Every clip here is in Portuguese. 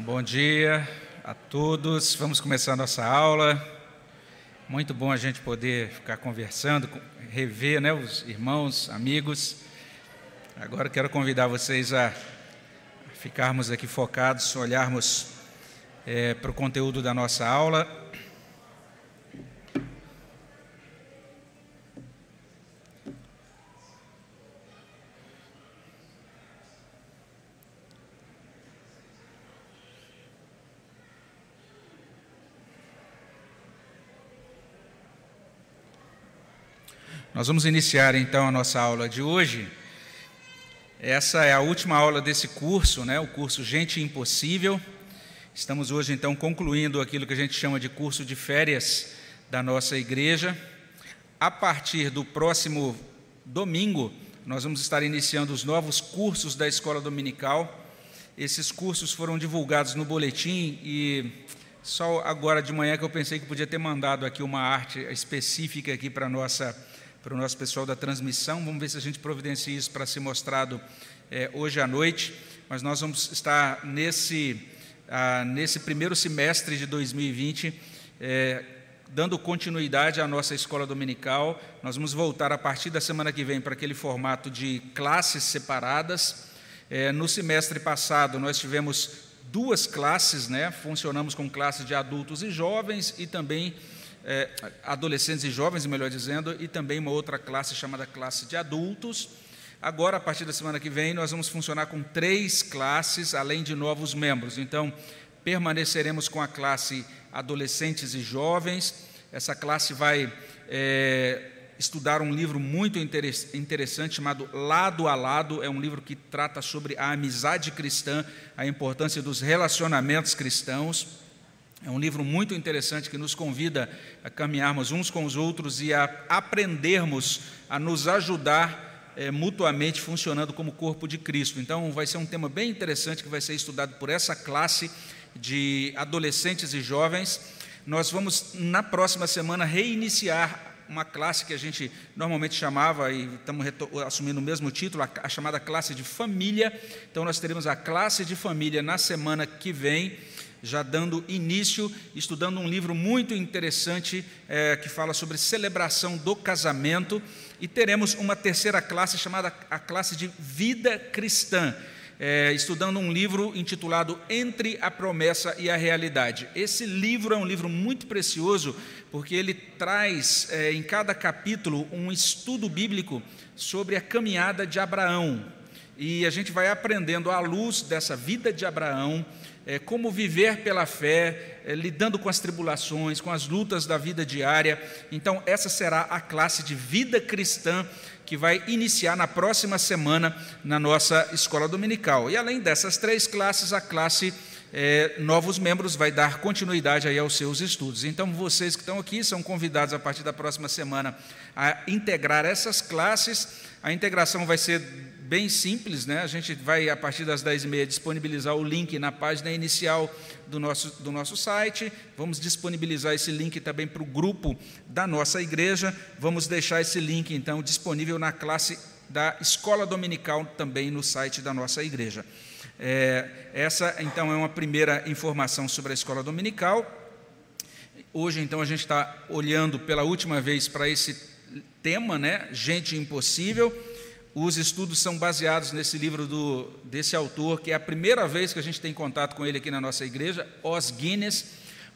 Bom dia a todos. Vamos começar a nossa aula. Muito bom a gente poder ficar conversando, rever né, os irmãos, amigos. Agora quero convidar vocês a ficarmos aqui focados, olharmos é, para o conteúdo da nossa aula. Nós vamos iniciar então a nossa aula de hoje. Essa é a última aula desse curso, né? o curso Gente Impossível. Estamos hoje então concluindo aquilo que a gente chama de curso de férias da nossa igreja. A partir do próximo domingo, nós vamos estar iniciando os novos cursos da escola dominical. Esses cursos foram divulgados no boletim e só agora de manhã que eu pensei que podia ter mandado aqui uma arte específica aqui para nossa para o nosso pessoal da transmissão. Vamos ver se a gente providencia isso para ser mostrado é, hoje à noite. Mas nós vamos estar nesse, ah, nesse primeiro semestre de 2020 é, dando continuidade à nossa escola dominical. Nós vamos voltar a partir da semana que vem para aquele formato de classes separadas. É, no semestre passado, nós tivemos duas classes, né? funcionamos com classe de adultos e jovens e também é, adolescentes e jovens, melhor dizendo, e também uma outra classe chamada classe de adultos. Agora, a partir da semana que vem, nós vamos funcionar com três classes, além de novos membros. Então, permaneceremos com a classe adolescentes e jovens. Essa classe vai é, estudar um livro muito interessante chamado Lado a Lado. É um livro que trata sobre a amizade cristã, a importância dos relacionamentos cristãos. É um livro muito interessante que nos convida a caminharmos uns com os outros e a aprendermos a nos ajudar é, mutuamente funcionando como corpo de Cristo. Então, vai ser um tema bem interessante que vai ser estudado por essa classe de adolescentes e jovens. Nós vamos, na próxima semana, reiniciar uma classe que a gente normalmente chamava, e estamos assumindo o mesmo título, a, a chamada classe de família. Então, nós teremos a classe de família na semana que vem já dando início, estudando um livro muito interessante é, que fala sobre celebração do casamento, e teremos uma terceira classe chamada a classe de vida cristã. É, estudando um livro intitulado Entre a Promessa e a Realidade. Esse livro é um livro muito precioso, porque ele traz é, em cada capítulo um estudo bíblico sobre a caminhada de Abraão. E a gente vai aprendendo à luz dessa vida de Abraão, é, como viver pela fé, é, lidando com as tribulações, com as lutas da vida diária. Então, essa será a classe de vida cristã que vai iniciar na próxima semana na nossa escola dominical. E além dessas três classes, a classe é, novos membros vai dar continuidade aí aos seus estudos. Então, vocês que estão aqui são convidados a partir da próxima semana a integrar essas classes. A integração vai ser bem simples, né? A gente vai, a partir das 10h30, disponibilizar o link na página inicial do nosso, do nosso site. Vamos disponibilizar esse link também para o grupo da nossa igreja. Vamos deixar esse link, então, disponível na classe da escola dominical também no site da nossa igreja. É, essa, então, é uma primeira informação sobre a escola dominical. Hoje, então, a gente está olhando pela última vez para esse tema, né? Gente impossível. Os estudos são baseados nesse livro do, desse autor, que é a primeira vez que a gente tem contato com ele aqui na nossa igreja, Os Guinness,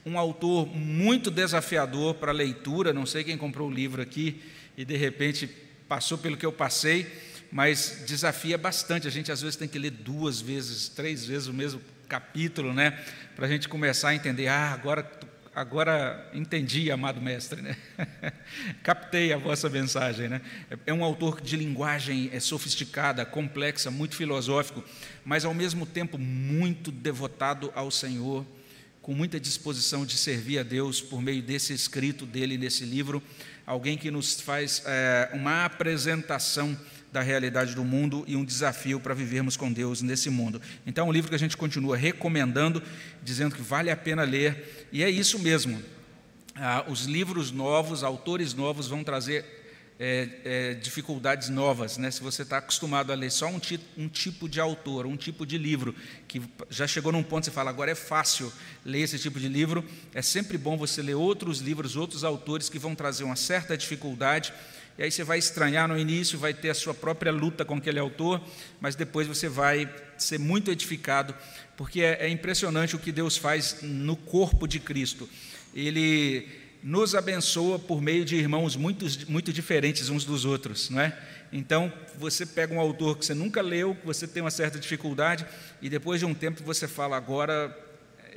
um autor muito desafiador para leitura. Não sei quem comprou o livro aqui e de repente passou pelo que eu passei, mas desafia bastante. A gente às vezes tem que ler duas vezes, três vezes o mesmo capítulo, né? Para a gente começar a entender, ah, agora agora entendi, amado mestre, né? captei a vossa mensagem. Né? É um autor de linguagem é sofisticada, complexa, muito filosófico, mas ao mesmo tempo muito devotado ao Senhor, com muita disposição de servir a Deus por meio desse escrito dele nesse livro. Alguém que nos faz é, uma apresentação da realidade do mundo e um desafio para vivermos com Deus nesse mundo. Então, é um livro que a gente continua recomendando, dizendo que vale a pena ler, e é isso mesmo. Ah, os livros novos, autores novos vão trazer é, é, dificuldades novas, né? Se você está acostumado a ler só um, ti, um, tipo de autor, um tipo de livro, que já chegou num ponto que você fala, agora é fácil ler esse tipo de livro, é sempre bom você ler outros livros, outros autores que vão trazer uma certa dificuldade, e aí você vai estranhar no início, vai ter a sua própria luta com aquele autor, mas depois você vai ser muito edificado, porque é, é impressionante o que Deus faz no corpo de Cristo. Ele nos abençoa por meio de irmãos muito, muito diferentes uns dos outros, não é? Então, você pega um autor que você nunca leu, que você tem uma certa dificuldade, e depois de um tempo você fala, agora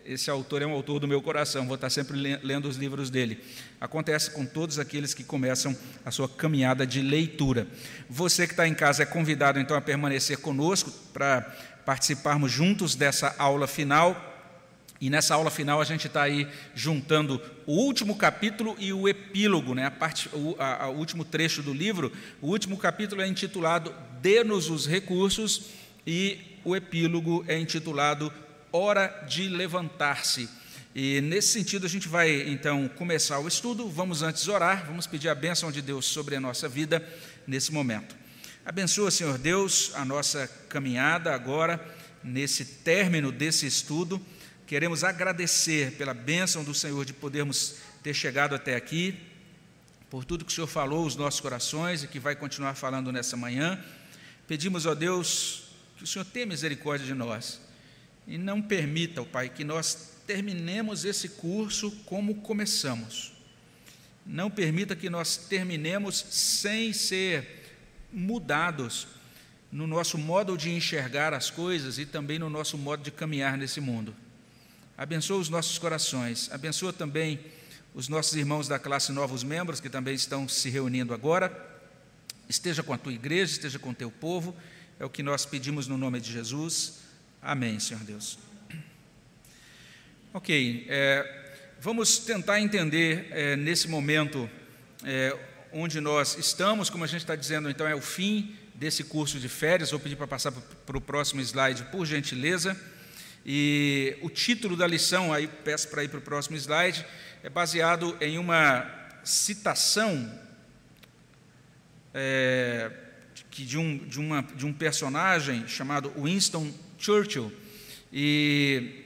esse autor é um autor do meu coração, vou estar sempre lendo os livros dele. Acontece com todos aqueles que começam a sua caminhada de leitura. Você que está em casa é convidado então a permanecer conosco para participarmos juntos dessa aula final e nessa aula final a gente está aí juntando o último capítulo e o epílogo, né? a parte, o, a, a, último trecho do livro. O último capítulo é intitulado Dê-nos os recursos e o epílogo é intitulado Hora de levantar-se. E nesse sentido a gente vai então começar o estudo. Vamos antes orar, vamos pedir a bênção de Deus sobre a nossa vida nesse momento. Abençoa, Senhor Deus, a nossa caminhada agora, nesse término desse estudo. Queremos agradecer pela bênção do Senhor de podermos ter chegado até aqui, por tudo que o Senhor falou aos nossos corações e que vai continuar falando nessa manhã. Pedimos, ó Deus, que o Senhor tenha misericórdia de nós e não permita, ó Pai, que nós terminemos esse curso como começamos. Não permita que nós terminemos sem ser mudados no nosso modo de enxergar as coisas e também no nosso modo de caminhar nesse mundo. Abençoa os nossos corações, abençoa também os nossos irmãos da classe Novos Membros, que também estão se reunindo agora. Esteja com a tua igreja, esteja com o teu povo, é o que nós pedimos no nome de Jesus. Amém, Senhor Deus. Ok, é, vamos tentar entender é, nesse momento é, onde nós estamos, como a gente está dizendo, então é o fim desse curso de férias. Vou pedir para passar para o próximo slide, por gentileza. E o título da lição, aí peço para ir para o próximo slide, é baseado em uma citação é, que de, um, de, uma, de um personagem chamado Winston Churchill. E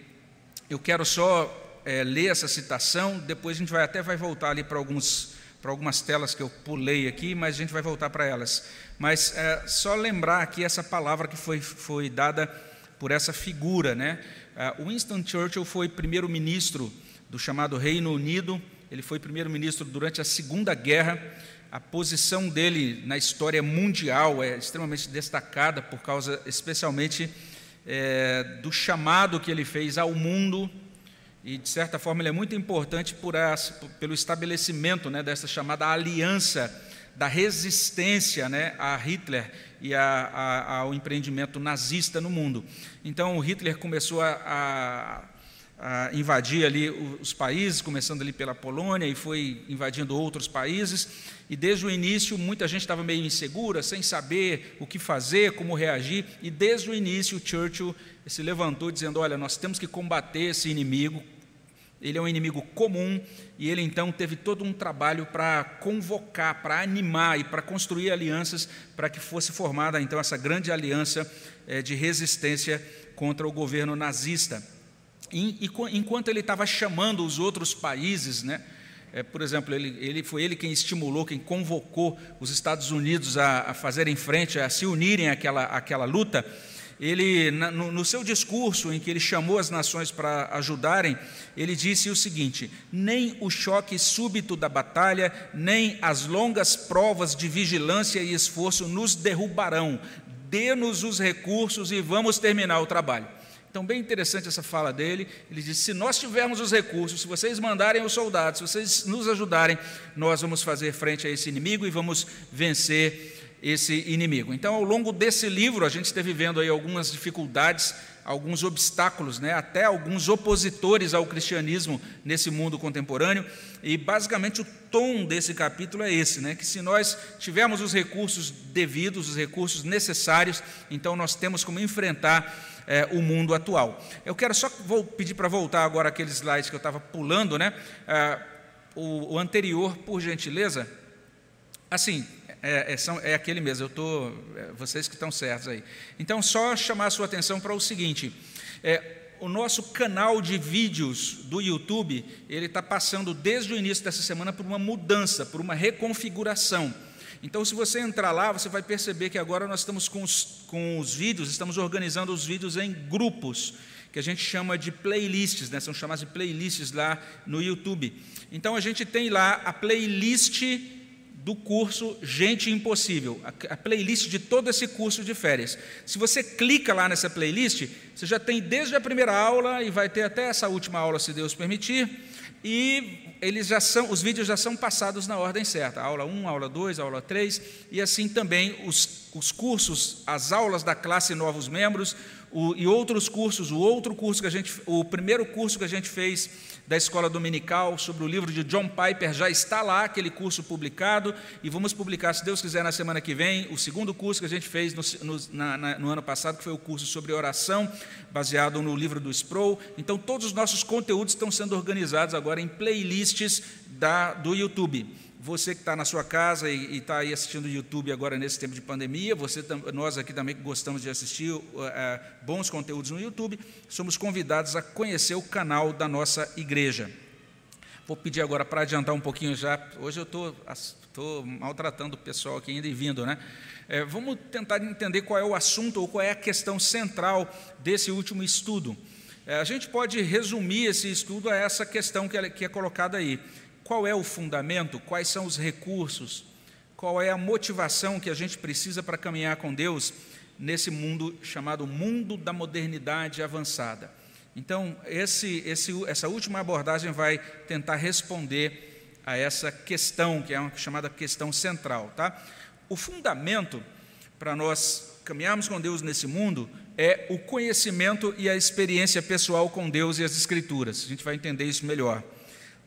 eu quero só é, ler essa citação, depois a gente vai até vai voltar ali para alguns para algumas telas que eu pulei aqui, mas a gente vai voltar para elas. Mas é, só lembrar aqui essa palavra que foi, foi dada por essa figura. Né? Uh, Winston Churchill foi primeiro-ministro do chamado Reino Unido, ele foi primeiro-ministro durante a Segunda Guerra. A posição dele na história mundial é extremamente destacada, por causa, especialmente, é, do chamado que ele fez ao mundo, e, de certa forma, ele é muito importante por as, pelo estabelecimento né, dessa chamada aliança da resistência né, a Hitler e a, a, ao empreendimento nazista no mundo. Então, Hitler começou a, a, invadir ali os países, começando ali pela Polônia, e foi invadindo outros países. E desde o início, muita gente estava meio insegura, sem saber o que fazer, como reagir. E desde o início, Churchill se levantou dizendo: Olha, nós temos que combater esse inimigo ele é um inimigo comum e ele então teve todo um trabalho para convocar, para animar e para construir alianças para que fosse formada então essa grande aliança é, de resistência contra o governo nazista. Enquanto ele estava chamando os outros países, né, é, por exemplo, ele, ele, foi ele quem estimulou, quem convocou os Estados Unidos a, a fazerem frente, a se unirem àquela, àquela luta ele, no, no seu discurso, em que ele chamou as nações para ajudarem, ele disse o seguinte: nem o choque súbito da batalha, nem as longas provas de vigilância e esforço nos derrubarão. Dê-nos os recursos e vamos terminar o trabalho. Então, bem interessante essa fala dele. Ele disse: se nós tivermos os recursos, se vocês mandarem os soldados, se vocês nos ajudarem, nós vamos fazer frente a esse inimigo e vamos vencer esse inimigo. Então, ao longo desse livro, a gente esteve vendo aí algumas dificuldades, alguns obstáculos, né, até alguns opositores ao cristianismo nesse mundo contemporâneo, e basicamente o tom desse capítulo é esse, né, que se nós tivermos os recursos devidos, os recursos necessários, então nós temos como enfrentar é, o mundo atual. Eu quero só vou pedir para voltar agora aqueles slides que eu estava pulando, né, ah, o, o anterior, por gentileza. Assim, É, é, são, é aquele mesmo, eu tô, é, vocês que estão certos aí. Então, só chamar a sua atenção para o seguinte: é, o nosso canal de vídeos do YouTube, ele está passando desde o início dessa semana por uma mudança, por uma reconfiguração. Então, se você entrar lá, você vai perceber que agora nós estamos com os, com os vídeos, estamos organizando os vídeos em grupos, que a gente chama de playlists, né? são chamadas de playlists lá no YouTube. Então, a gente tem lá a playlist do curso Gente Impossível, a playlist de todo esse curso de férias. Se você clica lá nessa playlist, você já tem desde a primeira aula e vai ter até essa última aula, se Deus permitir, e eles já são, os vídeos já são passados na ordem certa, aula 1, aula 2, aula 3, e assim também os, os cursos, as aulas da classe Novos Membros, o, e outros cursos, o outro curso que a gente, o primeiro curso que a gente fez da escola dominical sobre o livro de John Piper já está lá, aquele curso publicado, e vamos publicar, se Deus quiser, na semana que vem, o segundo curso que a gente fez no, no, na, na, no ano passado, que foi o curso sobre oração, baseado no livro do Sproul. Então, todos os nossos conteúdos estão sendo organizados agora em playlists da, do YouTube. Você que está na sua casa e está aí assistindo o YouTube agora nesse tempo de pandemia, você, nós aqui também gostamos de assistir uh, bons conteúdos no YouTube, somos convidados a conhecer o canal da nossa igreja. Vou pedir agora para adiantar um pouquinho já. Hoje eu estou maltratando o pessoal aqui ainda e vindo, né? É, vamos tentar entender qual é o assunto ou qual é a questão central desse último estudo. É, a gente pode resumir esse estudo a essa questão que é, que é colocada aí. Qual é o fundamento? Quais são os recursos? Qual é a motivação que a gente precisa para caminhar com Deus nesse mundo chamado mundo da modernidade avançada? Então, esse, esse, essa última abordagem vai tentar responder a essa questão, que é uma chamada questão central. Tá? O fundamento para nós caminharmos com Deus nesse mundo é o conhecimento e a experiência pessoal com Deus e as Escrituras. A gente vai entender isso melhor.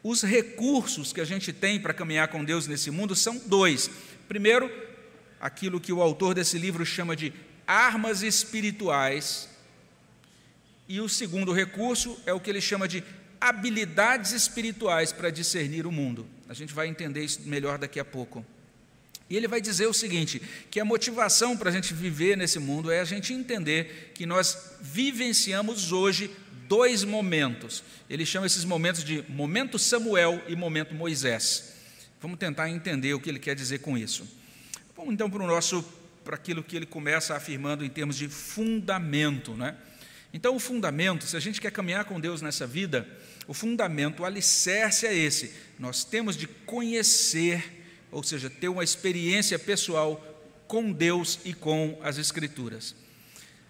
Os recursos que a gente tem para caminhar com Deus nesse mundo são dois. Primeiro, aquilo que o autor desse livro chama de armas espirituais. E o segundo recurso é o que ele chama de habilidades espirituais para discernir o mundo. A gente vai entender isso melhor daqui a pouco. E ele vai dizer o seguinte: que a motivação para a gente viver nesse mundo é a gente entender que nós vivenciamos hoje dois momentos. Ele chama esses momentos de momento Samuel e momento Moisés. Vamos tentar entender o que ele quer dizer com isso. Vamos então para o nosso para aquilo que ele começa afirmando em termos de fundamento, né? Então, o fundamento, se a gente quer caminhar com Deus nessa vida, o fundamento, o alicerce é esse. Nós temos de conhecer, ou seja, ter uma experiência pessoal com Deus e com as Escrituras.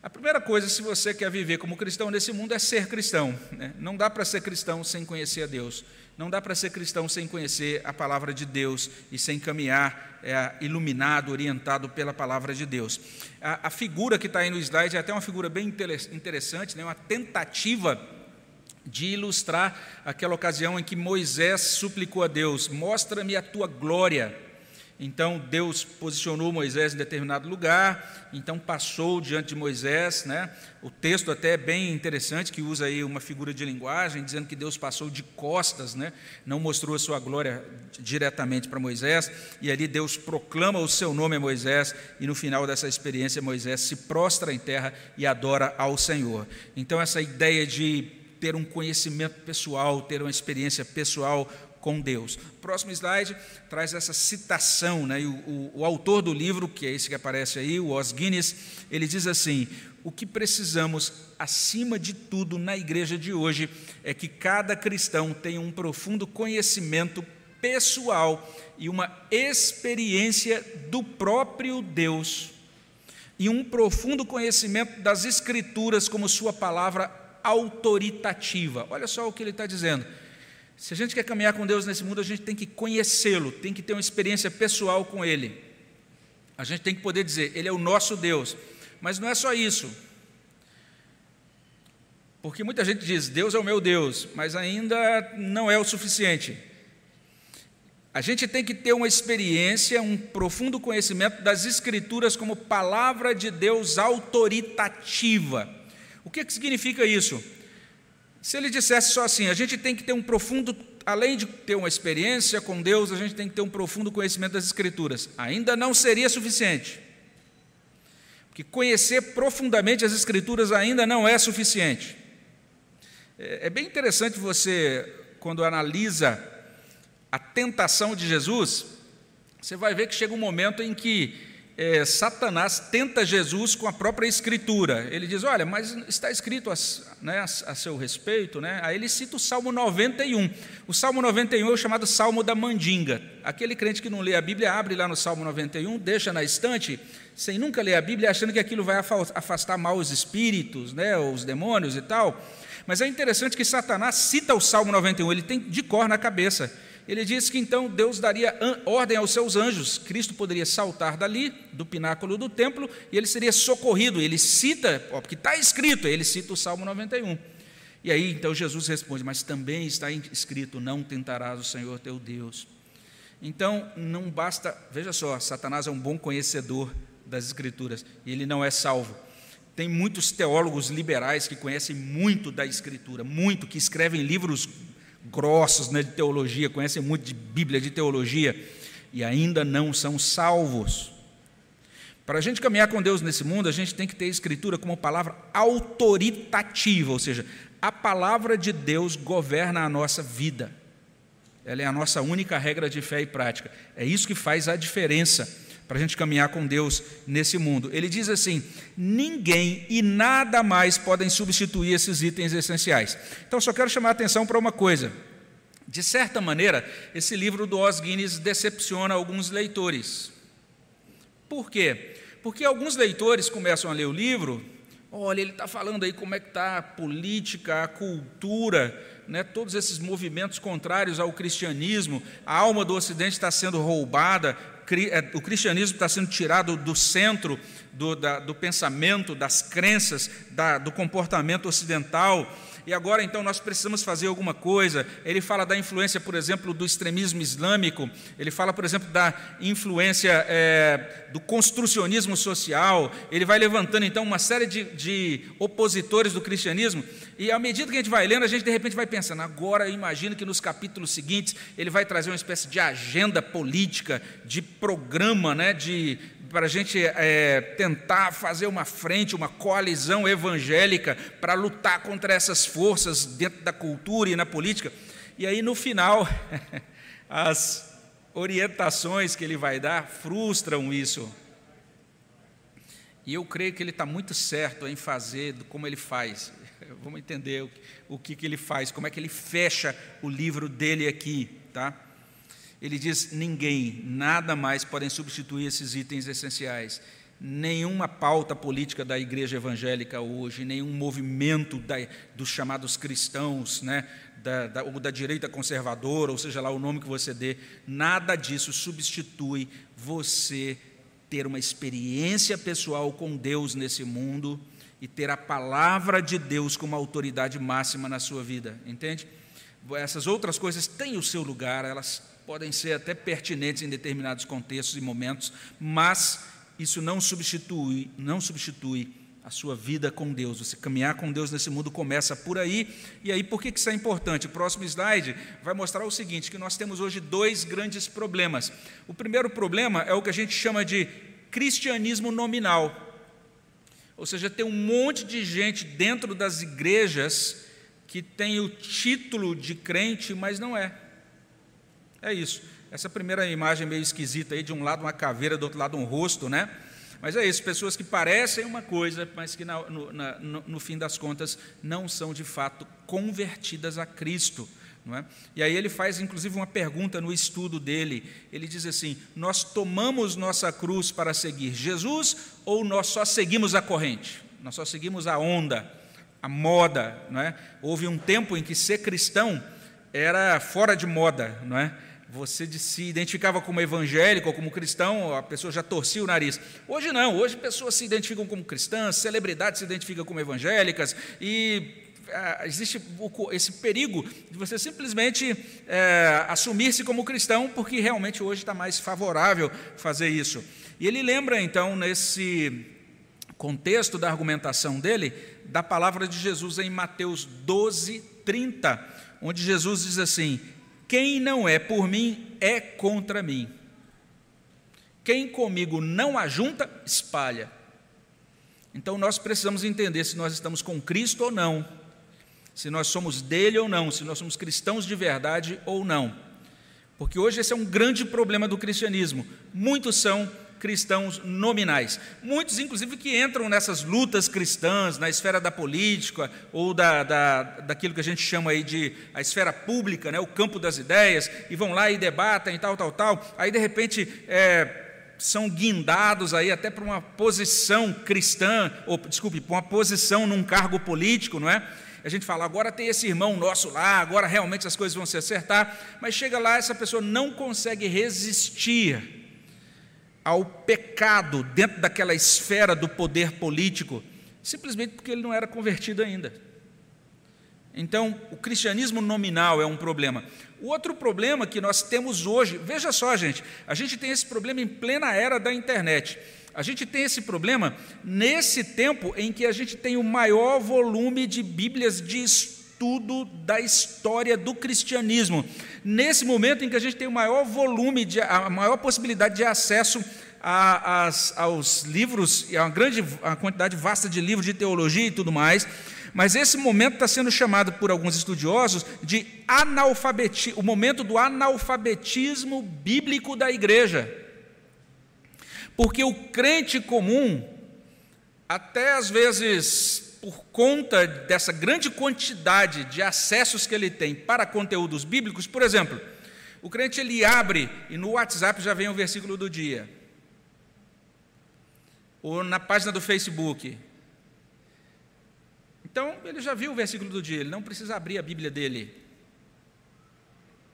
A primeira coisa, se você quer viver como cristão nesse mundo, é ser cristão. Né? Não dá para ser cristão sem conhecer a Deus. Não dá para ser cristão sem conhecer a palavra de Deus e sem caminhar é, iluminado, orientado pela palavra de Deus. A, a figura que está aí no slide é até uma figura bem interessante, né? uma tentativa de ilustrar aquela ocasião em que Moisés suplicou a Deus: Mostra-me a tua glória. Então Deus posicionou Moisés em determinado lugar, então passou diante de Moisés, né? O texto até é bem interessante que usa aí uma figura de linguagem dizendo que Deus passou de costas, né? Não mostrou a sua glória diretamente para Moisés, e ali Deus proclama o seu nome a Moisés e no final dessa experiência Moisés se prostra em terra e adora ao Senhor. Então essa ideia de ter um conhecimento pessoal, ter uma experiência pessoal com Deus. Próximo slide traz essa citação, né? O, o, o, autor do livro, que é esse que aparece aí, o Os Guinness, ele diz assim: o que precisamos, acima de tudo, na igreja de hoje, é que cada cristão tenha um profundo conhecimento pessoal e uma experiência do próprio Deus, e um profundo conhecimento das Escrituras como sua palavra autoritativa. Olha só o que ele está dizendo se a gente quer caminhar com Deus nesse mundo, a gente tem que conhecê-lo, tem que ter uma experiência pessoal com Ele. A gente tem que poder dizer, Ele é o nosso Deus. Mas não é só isso. Porque muita gente diz, Deus é o meu Deus, mas ainda não é o suficiente. A gente tem que ter uma experiência, um profundo conhecimento das Escrituras como palavra de Deus autoritativa. O que, que significa isso? Se ele dissesse só assim, a gente tem que ter um profundo além de ter uma experiência com Deus, a gente tem que ter um profundo conhecimento das Escrituras. Ainda não seria suficiente. Porque conhecer profundamente as Escrituras ainda não é suficiente. É, é bem interessante você, quando analisa a tentação de Jesus, você vai ver que chega um momento em que é, Satanás tenta Jesus com a própria Escritura. Ele diz: Olha, mas está escrito a, né, a, a, seu respeito. Né? Aí ele cita o Salmo 91. O Salmo 91 é o chamado Salmo da Mandinga. Aquele crente que não lê a Bíblia, abre lá no Salmo 91, deixa na estante, sem nunca ler a Bíblia, achando que aquilo vai afastar maus espíritos, né, os demônios e tal. Mas é interessante que Satanás cita o Salmo 91, ele tem de cor na cabeça ele diz que então Deus daria ordem aos seus anjos, Cristo poderia saltar dali, do pináculo do templo, e ele seria socorrido. Ele cita, ó, porque está escrito, ele cita o Salmo 91. E aí então Jesus responde: Mas também está escrito: Não tentarás o Senhor teu Deus. Então não basta, veja só, Satanás é um bom conhecedor das Escrituras e ele não é salvo. Tem muitos teólogos liberais que conhecem muito da Escritura, muito, que escrevem livros grossos né, de teologia, conhecem muito de Bíblia, de teologia, e ainda não são salvos. Para a gente caminhar com Deus nesse mundo, a gente tem que ter a Escritura como palavra autoritativa, ou seja, a palavra de Deus governa a nossa vida. Ela é a nossa única regra de fé e prática. É isso que faz a diferença para a gente caminhar com Deus nesse mundo. Ele diz assim: ninguém e nada mais podem substituir esses itens essenciais. Então, só quero chamar a atenção para uma coisa. De certa maneira, esse livro do Os Guinness decepciona alguns leitores. Por quê? Porque alguns leitores começam a ler o livro, olha, ele está falando aí como é que está a política, a cultura, né, todos esses movimentos contrários ao cristianismo, a alma do Ocidente está sendo roubada, o cristianismo está sendo tirado do centro do, da, do pensamento, das crenças, da, do comportamento ocidental e agora então nós precisamos fazer alguma coisa. Ele fala da influência, por exemplo, do extremismo islâmico, ele fala, por exemplo, da influência é, do construcionismo social, ele vai levantando então uma série de, de opositores do cristianismo, e à medida que a gente vai lendo, a gente de repente vai pensando, agora eu imagino que nos capítulos seguintes ele vai trazer uma espécie de agenda política, de programa, né, de para a gente é, tentar fazer uma frente, uma coalizão evangélica para lutar contra essas forças dentro da cultura e na política. E aí, no final, as orientações que ele vai dar frustram isso. E eu creio que ele está muito certo em fazer como ele faz. Vamos entender o, o que, que ele faz, como é que ele fecha o livro dele aqui, tá? Ele diz: ninguém, nada mais podem substituir esses itens essenciais. Nenhuma pauta política da igreja evangélica hoje, nenhum movimento da, dos chamados cristãos, né, da, da, ou da direita conservadora, ou seja lá o nome que você dê, nada disso substitui você ter uma experiência pessoal com Deus nesse mundo e ter a palavra de Deus como autoridade máxima na sua vida, entende? Essas outras coisas têm o seu lugar, elas podem ser até pertinentes em determinados contextos e momentos, mas isso não substitui, não substitui a sua vida com Deus. Você caminhar com Deus nesse mundo começa por aí. E aí, por que isso é importante? O próximo slide vai mostrar o seguinte: que nós temos hoje dois grandes problemas. O primeiro problema é o que a gente chama de cristianismo nominal. Ou seja, tem um monte de gente dentro das igrejas que tem o título de crente, mas não é. É isso. Essa primeira imagem meio esquisita aí, de um lado uma caveira, do outro lado um rosto, né? Mas é isso, pessoas que parecem uma coisa, mas que na, no, na, no, no, fim das contas não são de fato convertidas a Cristo. Não é? E aí ele faz inclusive uma pergunta no estudo dele. Ele diz assim: Nós tomamos nossa cruz para seguir Jesus ou nós só seguimos a corrente? Nós só seguimos a onda, a moda. Não é? Houve um tempo em que ser cristão era fora de moda, não é? Você se identificava como evangélico ou como cristão, a pessoa já torcia o nariz. Hoje não, hoje pessoas se identificam como cristãs, celebridades se identificam como evangélicas, e é, existe esse perigo de você simplesmente é, assumir-se como cristão, porque realmente hoje está mais favorável fazer isso. E ele lembra, então, nesse contexto da argumentação dele, da palavra de Jesus em Mateus 12, 30, onde Jesus diz assim: Quem não é por mim é contra mim. Quem comigo não ajunta, espalha. Então nós precisamos entender se nós estamos com Cristo ou não, se nós somos dele ou não, se nós somos cristãos de verdade ou não. Porque hoje esse é um grande problema do cristianismo. Muitos são cristãos nominais. Muitos, inclusive, que entram nessas lutas cristãs, na esfera da política, ou da, da, daquilo que a gente chama aí de a esfera pública, né, o campo das ideias, e vão lá e debatem e tal, tal, tal. Aí, de repente, é, são guindados aí até para uma posição cristã, ou, desculpe, para uma posição num cargo político, não é? A gente fala, agora tem esse irmão nosso lá, agora realmente as coisas vão se acertar, mas chega lá, essa pessoa não consegue resistir ao pecado dentro daquela esfera do poder político, simplesmente porque ele não era convertido ainda. Então, o cristianismo nominal é um problema. O outro problema que nós temos hoje, veja só, gente, a gente tem esse problema em plena era da internet. A gente tem esse problema nesse tempo em que a gente tem o maior volume de Bíblias de estudo da história do cristianismo. Nesse momento em que a gente tem o maior volume, de, a maior possibilidade de acesso a, as, aos livros, a uma grande a quantidade vasta de livros de teologia e tudo mais, mas esse momento está sendo chamado por alguns estudiosos de analfabetismo, o momento do analfabetismo bíblico da igreja. Porque o crente comum, até às vezes por conta dessa grande quantidade de acessos que ele tem para conteúdos bíblicos, por exemplo, o crente ele abre e no WhatsApp já vem o versículo do dia. Ou na página do Facebook. Então, ele já viu o versículo do dia, ele não precisa abrir a Bíblia dele.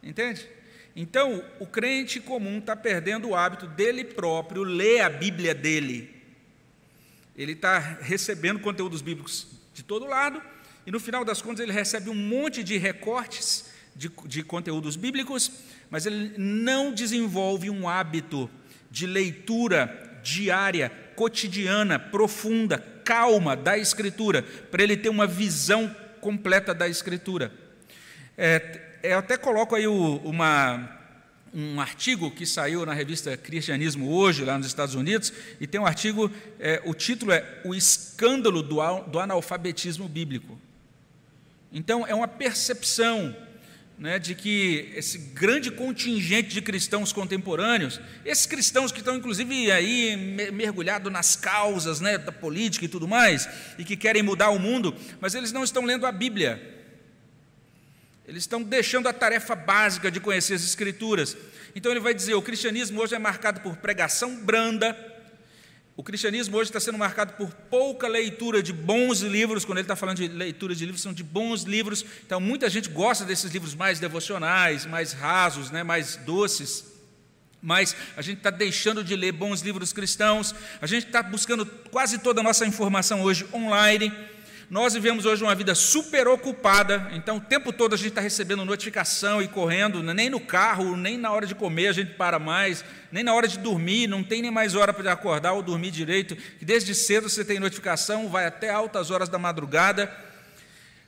Entende? Então, o crente comum está perdendo o hábito dele próprio ler a Bíblia dele ele está recebendo conteúdos bíblicos de todo lado, e no final das contas ele recebe um monte de recortes de, de conteúdos bíblicos, mas ele não desenvolve um hábito de leitura diária, cotidiana, profunda, calma da Escritura, para ele ter uma visão completa da Escritura. É, eu até coloco aí o, uma, um artigo que saiu na revista Cristianismo Hoje, lá nos Estados Unidos, e tem um artigo, é, o título é O Escândalo do, do Analfabetismo Bíblico. Então, é uma percepção né, de que esse grande contingente de cristãos contemporâneos, esses cristãos que estão inclusive aí mergulhados nas causas né, da política e tudo mais, e que querem mudar o mundo, mas eles não estão lendo a Bíblia. Eles estão deixando a tarefa básica de conhecer as Escrituras. Então ele vai dizer: o cristianismo hoje é marcado por pregação branda, o cristianismo hoje está sendo marcado por pouca leitura de bons livros. Quando ele está falando de leitura de livros, são de bons livros. Então muita gente gosta desses livros mais devocionais, mais rasos, né, mais doces. Mas a gente está deixando de ler bons livros cristãos, a gente está buscando quase toda a nossa informação hoje online. Nós vivemos hoje uma vida super ocupada, então o tempo todo a gente está recebendo notificação e correndo, né? nem no carro, nem na hora de comer a gente para mais, nem na hora de dormir, não tem nem mais hora para acordar ou dormir direito, desde cedo você tem notificação, vai até altas horas da madrugada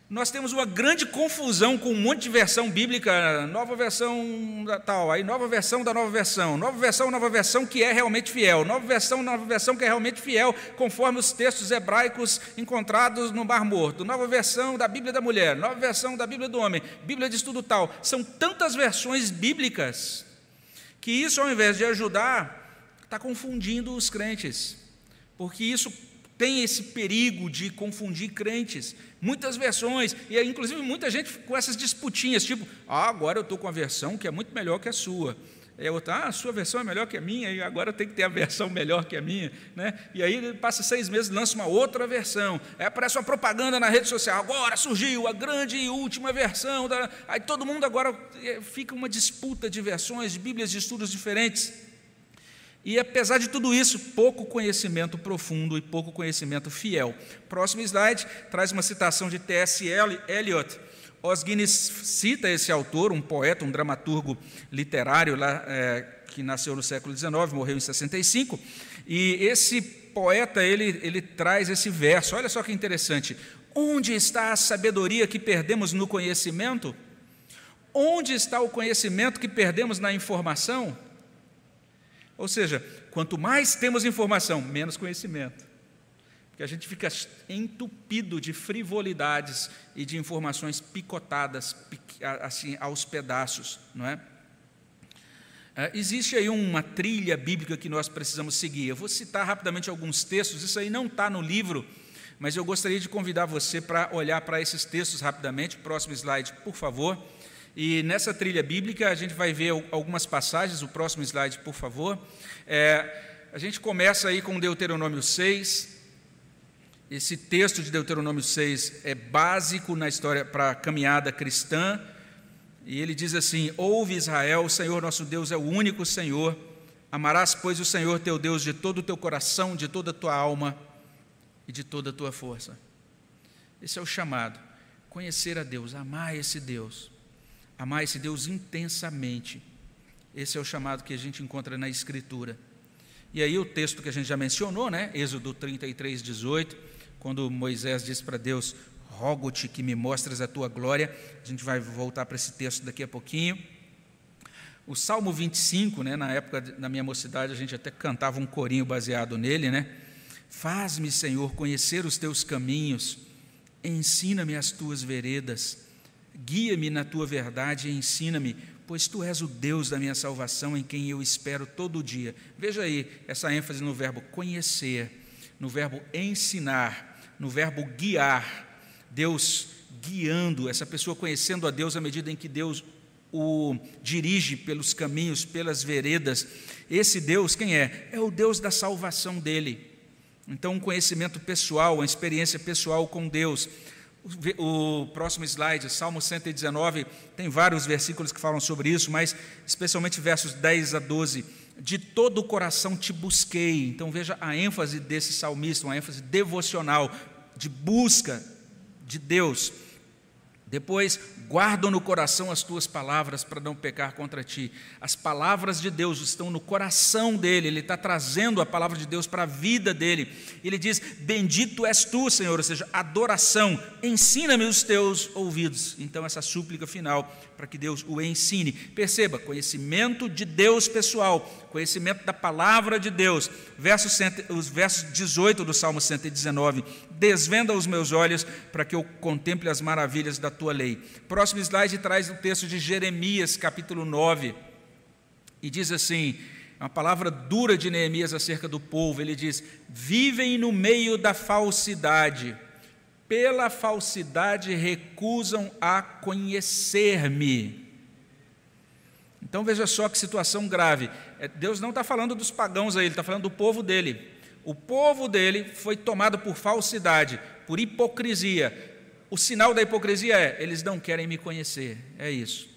nós temos uma grande confusão com um monte de versão bíblica, nova versão da tal, aí nova versão da nova versão, nova versão, nova versão que é realmente fiel, nova versão, nova versão que é realmente fiel, conforme os textos hebraicos encontrados no Mar Morto, nova versão da Bíblia da mulher, nova versão da Bíblia do homem, Bíblia de estudo tal. São tantas versões bíblicas que isso, ao invés de ajudar, está confundindo os crentes, porque isso tem esse perigo de confundir crentes. Muitas versões, e inclusive muita gente com essas disputinhas, tipo, ah, agora eu estou com a versão que é muito melhor que a sua. E a outra, ah, a sua versão é melhor que a minha, e agora tem que ter a versão melhor que a minha. Né? E aí ele passa seis meses lança uma outra versão. Aí aparece uma propaganda na rede social, agora surgiu a grande e última versão. Da... Aí todo mundo agora eh, fica uma disputa de versões, de Bíblias de estudos diferentes. E apesar de tudo isso, pouco conhecimento profundo e pouco conhecimento fiel. Próximo slide traz uma citação de T.S. Eliot. Os Guinness cita esse autor, um poeta, um dramaturgo literário lá, é, que nasceu no século XIX, morreu em 65. E esse poeta ele, ele traz esse verso. Olha só que interessante. Onde está a sabedoria que perdemos no conhecimento? onde está o conhecimento que perdemos na informação? Ou seja, quanto mais temos informação, menos conhecimento. Porque a gente fica entupido de frivolidades e de informações picotadas assim aos pedaços, não é? É, existe aí uma trilha bíblica que nós precisamos seguir. Eu vou citar rapidamente alguns textos, isso aí não está no livro, mas eu gostaria de convidar você para olhar para esses textos rapidamente. Próximo slide, por favor. E nessa trilha bíblica a gente vai ver algumas passagens, o próximo slide, por favor. É, a gente começa aí com Deuteronômio 6. Esse texto de Deuteronômio 6 é básico na história para a caminhada cristã. E ele diz assim: Ouve Israel, o Senhor nosso Deus é o único Senhor. Amarás, pois, o Senhor teu Deus de todo o teu coração, de toda a tua alma e de toda a tua força. Esse é o chamado. Conhecer a Deus, amar esse Deus, amar esse Deus intensamente. Esse é o chamado que a gente encontra na Escritura. E aí o texto que a gente já mencionou, né? Êxodo 33, 18, quando Moisés diz para Deus: rogo-te que me mostres a tua glória. A gente vai voltar para esse texto daqui a pouquinho. O Salmo 25, né, na época da minha mocidade, a gente até cantava um corinho baseado nele, né? Faz-me, Senhor, conhecer os teus caminhos, ensina-me as tuas veredas, guia-me na tua verdade e ensina-me, pois tu és o Deus da minha salvação em quem eu espero todo dia. Veja aí essa ênfase no verbo conhecer, no verbo ensinar, no verbo guiar. Deus guiando, essa pessoa conhecendo a Deus à medida em que Deus o dirige pelos caminhos, pelas veredas. Esse Deus, quem é? É o Deus da salvação dele. Então, um conhecimento pessoal, uma experiência pessoal com Deus. O próximo slide, Salmo 119, tem vários versículos que falam sobre isso, mas especialmente versos 10 a 12. De todo o coração te busquei. Então veja a ênfase desse salmista, uma ênfase devocional, de busca de Deus. Depois, guardo no coração as tuas palavras para não pecar contra ti. As palavras de Deus estão no coração dele, ele está trazendo a palavra de Deus para a vida dele. Ele diz: Bendito és tu, Senhor, ou seja, adoração, ensina-me os teus ouvidos. Então, essa súplica final, para que Deus o ensine. Perceba, conhecimento de Deus pessoal, conhecimento da palavra de Deus. Verso, os versos 18 do Salmo 119. Desvenda os meus olhos para que eu contemple as maravilhas da tua lei. Próximo slide traz o texto de Jeremias, capítulo 9. E diz assim: uma palavra dura de Neemias acerca do povo. Ele diz: Vivem no meio da falsidade, pela falsidade recusam a conhecer-me. Então veja só que situação grave. É, Deus não está falando dos pagãos aí, Ele está falando do povo dele. O povo dele foi tomado por falsidade, por hipocrisia. O sinal da hipocrisia é: eles não querem me conhecer. É isso.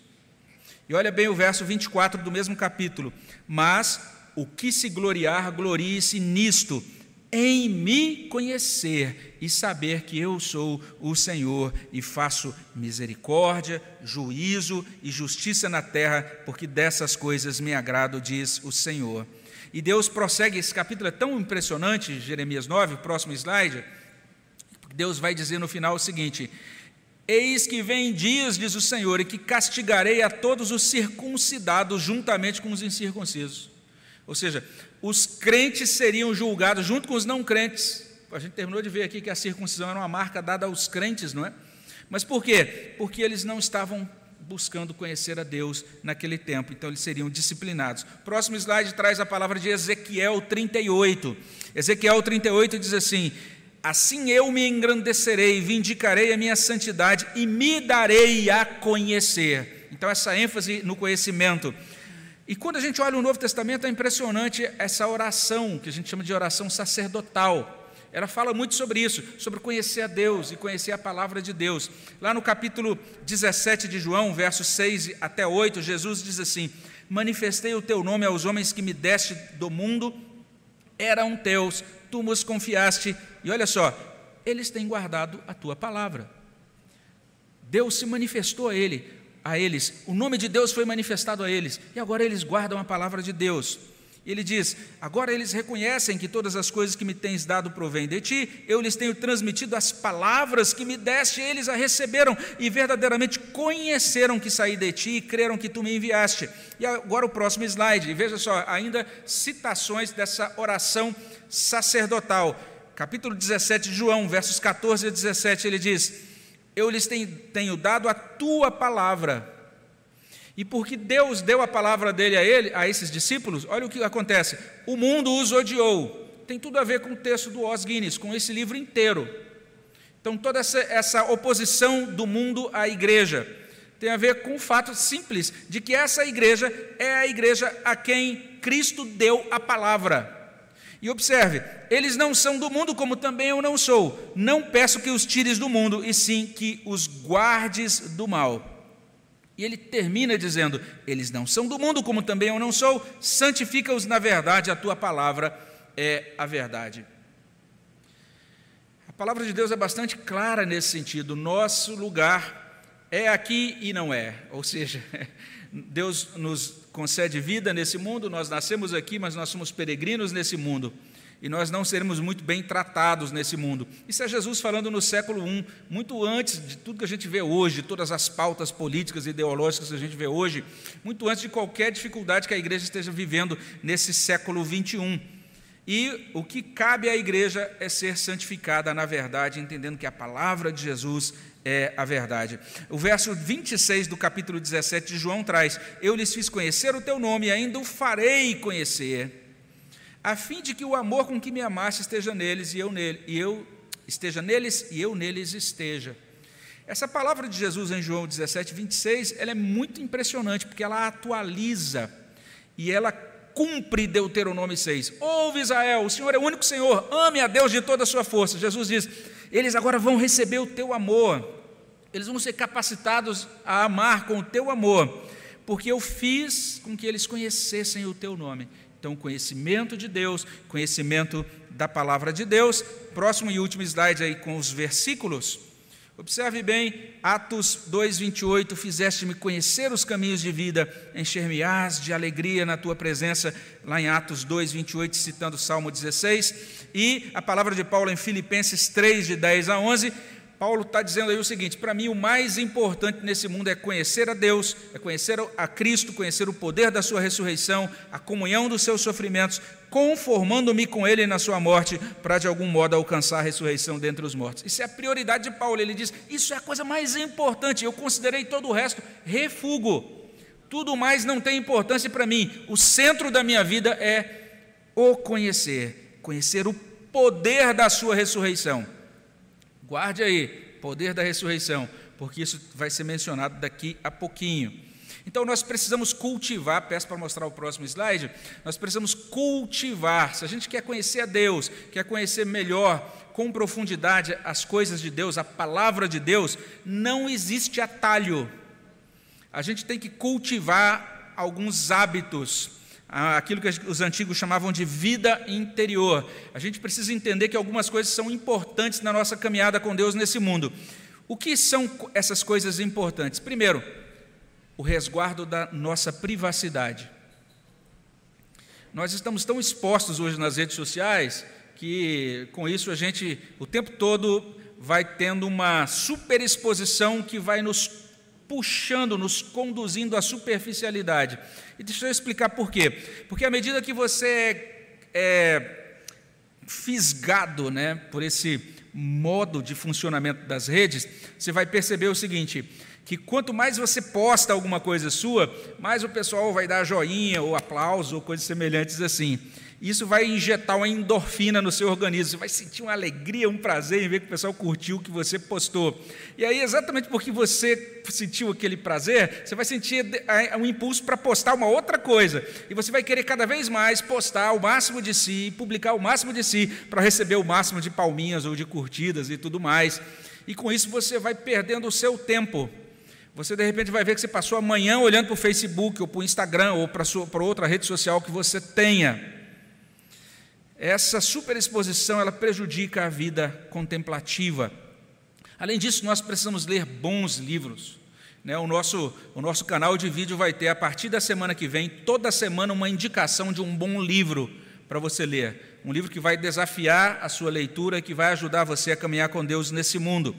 E olha bem o verso 24 do mesmo capítulo. Mas o que se gloriar, glorie-se nisto, em me conhecer e saber que eu sou o Senhor e faço misericórdia, juízo e justiça na terra, porque dessas coisas me agrado, diz o Senhor. E Deus prossegue, esse capítulo é tão impressionante, Jeremias 9, próximo slide. Deus vai dizer no final o seguinte: Eis que vem dias, diz o Senhor, e que castigarei a todos os circuncidados juntamente com os incircuncisos. Ou seja, os crentes seriam julgados junto com os não crentes. A gente terminou de ver aqui que a circuncisão era uma marca dada aos crentes, não é? Mas por quê? Porque eles não estavam buscando conhecer a Deus naquele tempo, então eles seriam disciplinados. Próximo slide traz a palavra de Ezequiel 38. Ezequiel 38 diz assim: Assim eu me engrandecerei, vindicarei a minha santidade e me darei a conhecer. Então, essa ênfase no conhecimento. E quando a gente olha o Novo Testamento, é impressionante essa oração, que a gente chama de oração sacerdotal. Ela fala muito sobre isso, sobre conhecer a Deus e conhecer a palavra de Deus. Lá no capítulo 17 de João, versos 6 até 8, Jesus diz assim: Manifestei o teu nome aos homens que me deste do mundo, eram teus, tu nos confiaste, e olha só, eles têm guardado a tua palavra. Deus se manifestou a ele, a eles, o nome de Deus foi manifestado a eles, e agora eles guardam a palavra de Deus. Ele diz: Agora eles reconhecem que todas as coisas que me tens dado provêm de ti, eu lhes tenho transmitido as palavras que me deste, eles a receberam e verdadeiramente conheceram que saí de ti e creram que tu me enviaste. E agora o próximo slide, veja só, ainda citações dessa oração sacerdotal. Capítulo 17 de João, versos 14 a 17, ele diz: Eu lhes tenho dado a tua palavra e porque Deus deu a palavra dele a ele, a esses discípulos, olha o que acontece. O mundo os odiou. Tem tudo a ver com o texto do Os Guinness, com esse livro inteiro. Então, toda essa, essa oposição do mundo à igreja tem a ver com o fato simples de que essa igreja é a igreja a quem Cristo deu a palavra. E observe, eles não são do mundo, como também eu não sou. Não peço que os tires do mundo, e sim que os guardes do mal. E ele termina dizendo: Eles não são do mundo, como também eu não sou, santifica-os na verdade, a tua palavra é a verdade. A palavra de Deus é bastante clara nesse sentido. Nosso lugar é aqui e não é. Ou seja, Deus nos concede vida nesse mundo, nós nascemos aqui, mas nós somos peregrinos nesse mundo e nós não seremos muito bem tratados nesse mundo. Isso é Jesus falando no século I, muito antes de tudo que a gente vê hoje, todas as pautas políticas e ideológicas que a gente vê hoje, muito antes de qualquer dificuldade que a igreja esteja vivendo nesse século XXI. E o que cabe à igreja é ser santificada na verdade, entendendo que a palavra de Jesus é a verdade. O verso 26 do capítulo 17 de João traz: Eu lhes fiz conhecer o teu nome e ainda o farei conhecer a fim de que o amor com que me amaste esteja neles e eu nele, e eu esteja neles e eu neles esteja. Essa palavra de Jesus em João 17, 26, ela é muito impressionante, porque ela atualiza e ela cumpre Deuteronômio 6. Ouve Israel, o Senhor é o único Senhor, ame a Deus de toda a sua força. Jesus diz: eles agora vão receber o teu amor, eles vão ser capacitados a amar com o teu amor, porque eu fiz com que eles conhecessem o teu nome. Então, conhecimento de Deus, conhecimento da palavra de Deus. Próximo e último slide aí com os versículos. Observe bem, Atos 2:28, fizeste-me conhecer os caminhos de vida, encher-me-ás de alegria na tua presença, lá em Atos 2:28, citando o Salmo 16, e a palavra de Paulo em Filipenses 3 de 10 a 11, Paulo está dizendo aí o seguinte: para mim, o mais importante nesse mundo é conhecer a Deus, é conhecer a Cristo, conhecer o poder da Sua ressurreição, a comunhão dos seus sofrimentos, conformando-me com Ele na Sua morte, para de algum modo alcançar a ressurreição dentre os mortos. Isso é a prioridade de Paulo. Ele diz: Isso é a coisa mais importante. Eu considerei todo o resto refugo. Tudo mais não tem importância para mim. O centro da minha vida é o conhecer, conhecer o poder da Sua ressurreição. Guarde aí, poder da ressurreição, porque isso vai ser mencionado daqui a pouquinho. Então nós precisamos cultivar, peço para mostrar o próximo slide, nós precisamos cultivar. Se a gente quer conhecer a Deus, quer conhecer melhor, com profundidade as coisas de Deus, a palavra de Deus, não existe atalho. A gente tem que cultivar alguns hábitos aquilo que os antigos chamavam de vida interior. A gente precisa entender que algumas coisas são importantes na nossa caminhada com Deus nesse mundo. O que são essas coisas importantes? Primeiro, o resguardo da nossa privacidade. Nós estamos tão expostos hoje nas redes sociais que com isso a gente o tempo todo vai tendo uma superexposição que vai nos puxando, nos conduzindo à superficialidade. E deixa eu explicar por quê. Porque à medida que você é fisgado né, por esse modo de funcionamento das redes, você vai perceber o seguinte: que quanto mais você posta alguma coisa sua, mais o pessoal vai dar joinha ou aplauso ou coisas semelhantes assim. Isso vai injetar uma endorfina no seu organismo. Você vai sentir uma alegria, um prazer em ver que o pessoal curtiu o que você postou. E aí, exatamente porque você sentiu aquele prazer, você vai sentir um impulso para postar uma outra coisa. E você vai querer cada vez mais postar o máximo de si, publicar o máximo de si, para receber o máximo de palminhas ou de curtidas e tudo mais. E com isso você vai perdendo o seu tempo. Você de repente vai ver que você passou a manhã olhando para o Facebook ou para o Instagram ou para outra rede social que você tenha. Essa superexposição ela prejudica a vida contemplativa. Além disso, nós precisamos ler bons livros. Né, o, nosso, o nosso canal de vídeo vai ter, a partir da semana que vem, toda semana, uma indicação de um bom livro para você ler. Um livro que vai desafiar a sua leitura, que vai ajudar você a caminhar com Deus nesse mundo.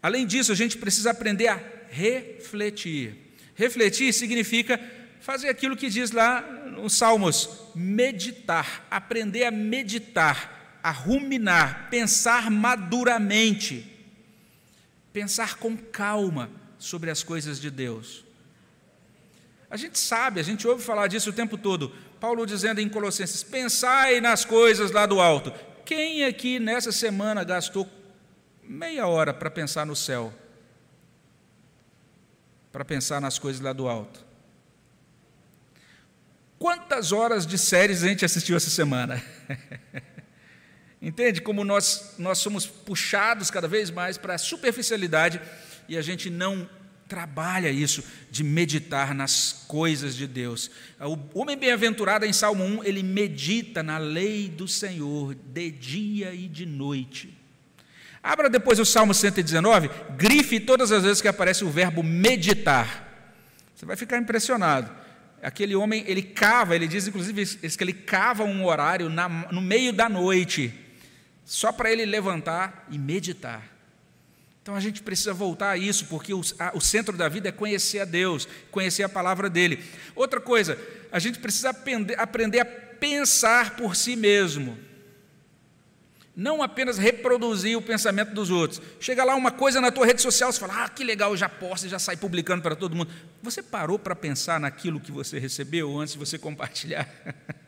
Além disso, a gente precisa aprender a refletir. Refletir significa fazer aquilo que diz lá nos Salmos: meditar, aprender a meditar, a ruminar, pensar maduramente, pensar com calma sobre as coisas de Deus. A gente sabe, a gente ouve falar disso o tempo todo. Paulo dizendo em Colossenses: pensai nas coisas lá do alto. Quem aqui nessa semana gastou meia hora para pensar no céu? Para pensar nas coisas lá do alto? Quantas horas de séries a gente assistiu essa semana? Entende como nós, nós somos puxados cada vez mais para a superficialidade e a gente não trabalha isso de meditar nas coisas de Deus. O homem bem-aventurado em Salmo 1, ele medita na lei do Senhor de dia e de noite. Abra depois o Salmo 119, grife todas as vezes que aparece o verbo meditar. Você vai ficar impressionado aquele homem, ele cava, ele diz inclusive que ele cava um horário na, no meio da noite, só para ele levantar e meditar. Então a gente precisa voltar a isso, porque o, a, o centro da vida é conhecer a Deus, conhecer a palavra dele. Outra coisa, a gente precisa aprender, aprender a pensar por si mesmo. Não apenas reproduzir o pensamento dos outros. Chega lá uma coisa na tua rede social, você fala, ah, que legal, já posto, já sai publicando para todo mundo. Você parou para pensar naquilo que você recebeu antes de você compartilhar?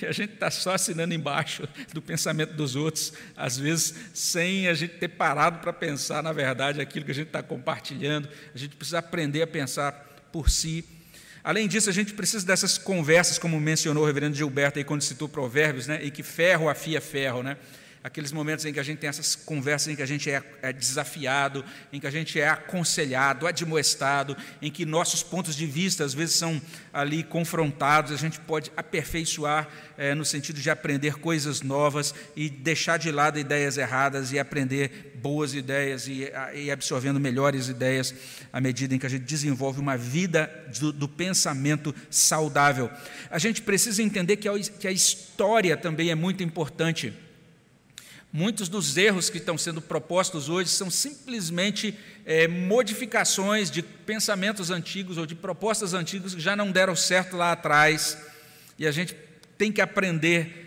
E a gente está só assinando embaixo do pensamento dos outros, às vezes sem a gente ter parado para pensar, na verdade, aquilo que a gente está compartilhando. A gente precisa aprender a pensar por si. Além disso, a gente precisa dessas conversas, como mencionou o reverendo Gilberto aí quando citou Provérbios, né? e que ferro afia ferro. Né? Aqueles momentos em que a gente tem essas conversas em que a gente é, é, desafiado, em que a gente é aconselhado, admoestado, em que nossos pontos de vista às vezes são ali confrontados, a gente pode aperfeiçoar é, no sentido de aprender coisas novas e deixar de lado ideias erradas e aprender boas ideias e, e absorvendo melhores ideias à medida em que a gente desenvolve uma vida do, do pensamento saudável. A gente precisa entender que a, que a história também é muito importante. Muitos dos erros que estão sendo propostos hoje são simplesmente é, modificações de pensamentos antigos ou de propostas antigas que já não deram certo lá atrás. E a gente tem que aprender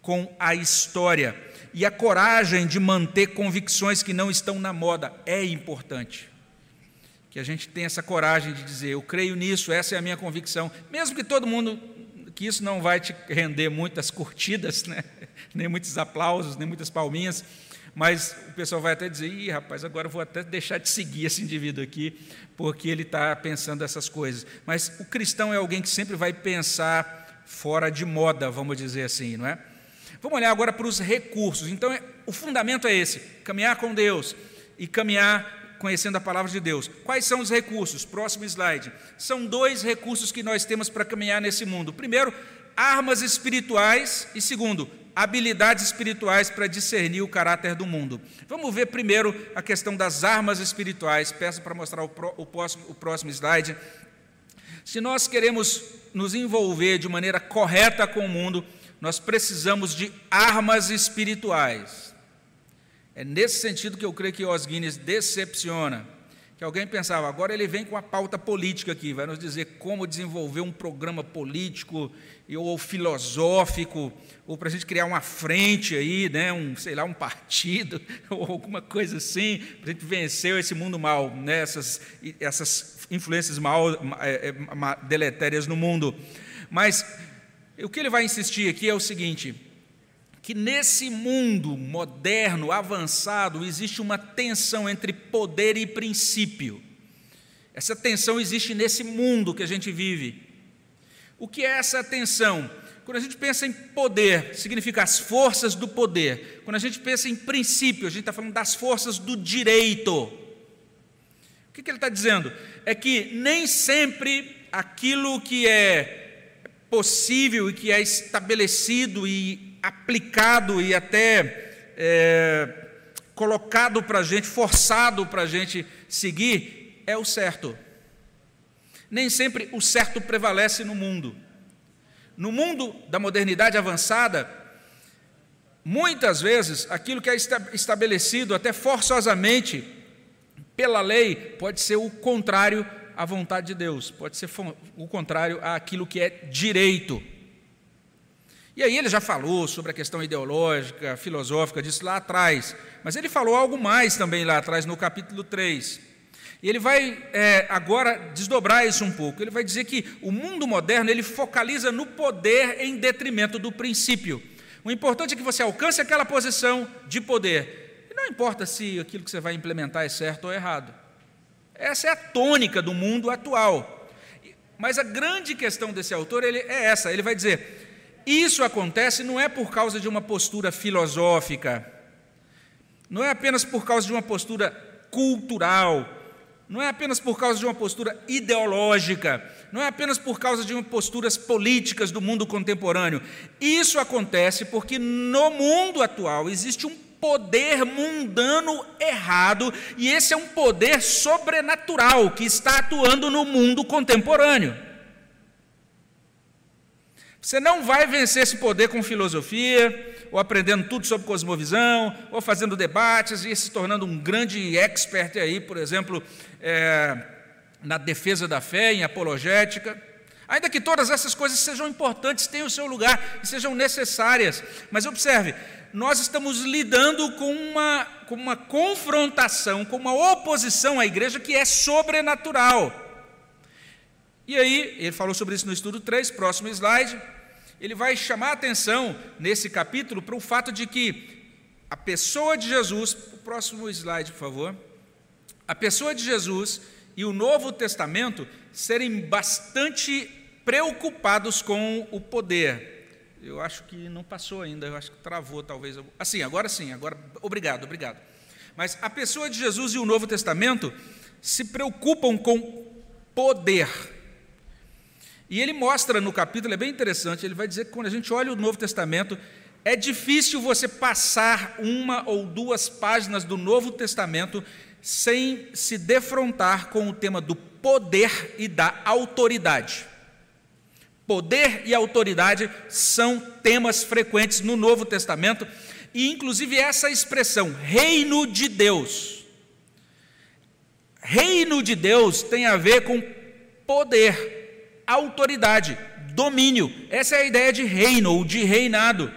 com a história. E a coragem de manter convicções que não estão na moda é importante. Que a gente tenha essa coragem de dizer, eu creio nisso, essa é a minha convicção, mesmo que todo mundo que isso não vai te render muitas curtidas, né? Nem muitos aplausos, nem muitas palminhas, mas o pessoal vai até dizer: Ih, rapaz, agora eu vou até deixar de seguir esse indivíduo aqui, porque ele está pensando essas coisas. Mas o cristão é alguém que sempre vai pensar fora de moda, vamos dizer assim, não é? Vamos olhar agora para os recursos. Então, é, o fundamento é esse: caminhar com Deus e caminhar conhecendo a palavra de Deus. Quais são os recursos? Próximo slide. São dois recursos que nós temos para caminhar nesse mundo. Primeiro, armas espirituais e segundo, habilidades espirituais para discernir o caráter do mundo. Vamos ver primeiro a questão das armas espirituais. Peço para mostrar o, pro, o, próximo, o próximo slide. Se nós queremos nos envolver de maneira correta com o mundo, nós precisamos de armas espirituais. É nesse sentido que eu creio que Os Guinness decepciona. Que alguém pensava, agora ele vem com a pauta política aqui, vai nos dizer como desenvolver um programa político ou filosófico, ou para a gente criar uma frente aí, né, um, sei lá, um partido, ou alguma coisa assim, para a gente vencer esse mundo mal, né, essas, essas influências mal, é, é, deletérias no mundo. Mas o que ele vai insistir aqui é o seguinte: que nesse mundo moderno, avançado, existe uma tensão entre poder e princípio. Essa tensão existe nesse mundo que a gente vive. O que é essa tensão? Quando a gente pensa em poder, significa as forças do poder. Quando a gente pensa em princípio, a gente está falando das forças do direito. O que, que ele está dizendo? É que nem sempre aquilo que é possível e que é estabelecido e aplicado e até é, colocado para a gente, forçado para a gente seguir, é o certo. Nem sempre o certo prevalece no mundo. No mundo da modernidade avançada, muitas vezes aquilo que é estabelecido até forçosamente pela lei pode ser o contrário à vontade de Deus, pode ser o contrário àquilo que é direito. E aí ele já falou sobre a questão ideológica, filosófica disso lá atrás, mas ele falou algo mais também lá atrás, no capítulo 3. E ele vai é, agora desdobrar isso um pouco. Ele vai dizer que o mundo moderno ele focaliza no poder em detrimento do princípio. O importante é que você alcance aquela posição de poder. E não importa se aquilo que você vai implementar é certo ou errado. Essa é a tônica do mundo atual. Mas a grande questão desse autor ele é essa: ele vai dizer, isso acontece não é por causa de uma postura filosófica, não é apenas por causa de uma postura cultural, não é apenas por causa de uma postura ideológica, não é apenas por causa de posturas políticas do mundo contemporâneo. Isso acontece porque no mundo atual existe um poder mundano errado, e esse é um poder sobrenatural que está atuando no mundo contemporâneo. Você não vai vencer esse poder com filosofia, ou aprendendo tudo sobre cosmovisão, ou fazendo debates e se tornando um grande expert aí, por exemplo, é, na defesa da fé, em apologética. Ainda que todas essas coisas sejam importantes, tenham o seu lugar e sejam necessárias. Mas observe, nós estamos lidando com uma, com uma confrontação, com uma oposição à igreja que é sobrenatural. E aí, ele falou sobre isso no estudo 3, próximo slide ele vai chamar a atenção nesse capítulo para o fato de que a pessoa de Jesus, o próximo slide, por favor, a pessoa de Jesus e o Novo Testamento serem bastante preocupados com o poder. Eu acho que não passou ainda, eu acho que travou talvez. Assim, agora sim, agora obrigado, obrigado. Mas a pessoa de Jesus e o Novo Testamento se preocupam com poder. E ele mostra no capítulo, é bem interessante, ele vai dizer que quando a gente olha o Novo Testamento, é difícil você passar uma ou duas páginas do Novo Testamento sem se defrontar com o tema do poder e da autoridade. Poder e autoridade são temas frequentes no Novo Testamento, e inclusive essa expressão, reino de Deus. Reino de Deus tem a ver com poder autoridade, domínio. Essa é a ideia de reino ou de reinado.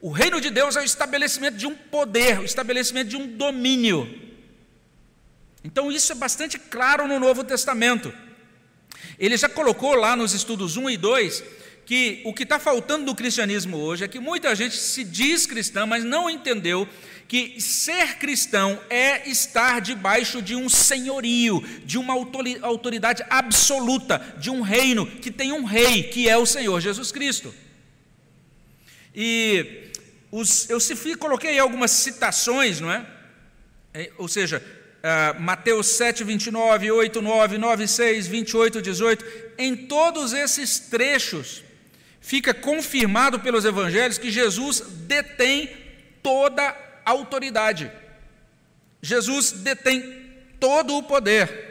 O reino de Deus é o estabelecimento de um poder, o estabelecimento de um domínio. Então, isso é bastante claro no Novo Testamento. Ele já colocou lá nos estudos 1 e 2 que o que está faltando no cristianismo hoje é que muita gente se diz cristã, mas não entendeu que ser cristão é estar debaixo de um senhorio, de uma autoridade absoluta, de um reino que tem um rei, que é o Senhor Jesus Cristo. E os, eu coloquei algumas citações, não é? é ou seja, uh, Mateus 7, 29, 8, 9, 9, 6, 28, 18, em todos esses trechos, fica confirmado pelos evangelhos que Jesus detém toda autoridade. Jesus detém todo o poder.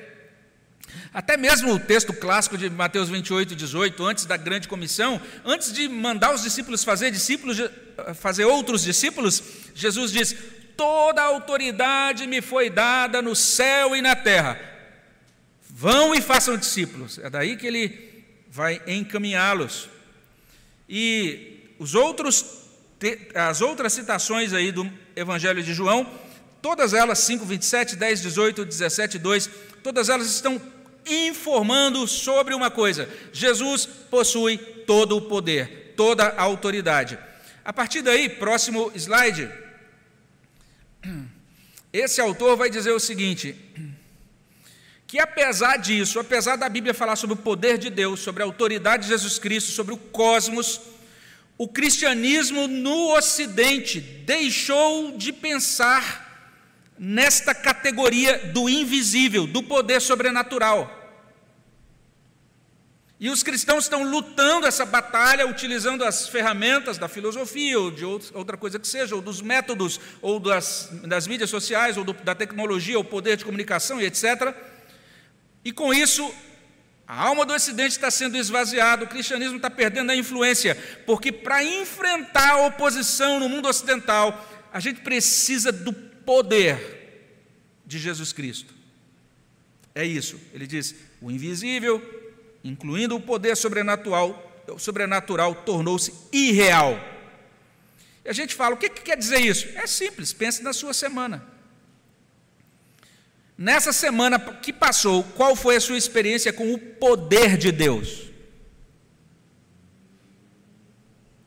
Até mesmo o texto clássico de Mateus 28, 18, antes da grande comissão, antes de mandar os discípulos fazer discípulos, fazer outros discípulos, Jesus diz: Toda a autoridade me foi dada no céu e na terra. Vão e façam discípulos. É daí que ele vai encaminhá-los. E os outros as outras citações aí do Evangelho de João, todas elas, 5, 27, 10, 18, 17, 2, todas elas estão informando sobre uma coisa: Jesus possui todo o poder, toda a autoridade. A partir daí, próximo slide, esse autor vai dizer o seguinte: que apesar disso, apesar da Bíblia falar sobre o poder de Deus, sobre a autoridade de Jesus Cristo, sobre o cosmos, o cristianismo no Ocidente deixou de pensar nesta categoria do invisível, do poder sobrenatural. E os cristãos estão lutando essa batalha utilizando as ferramentas da filosofia, ou de outra coisa que seja, ou dos métodos, ou das, das mídias sociais, ou do, da tecnologia, o poder de comunicação e etc., E com isso, a alma do Ocidente está sendo esvaziada, o cristianismo está perdendo a influência, porque para enfrentar a oposição no mundo ocidental, a gente precisa do poder de Jesus Cristo. É isso, ele diz: o invisível, incluindo o poder sobrenatural, sobrenatural tornou-se irreal. E a gente fala: o que, que quer dizer isso? É simples, pense na sua semana. Nessa semana que passou, qual foi a sua experiência com o poder de Deus?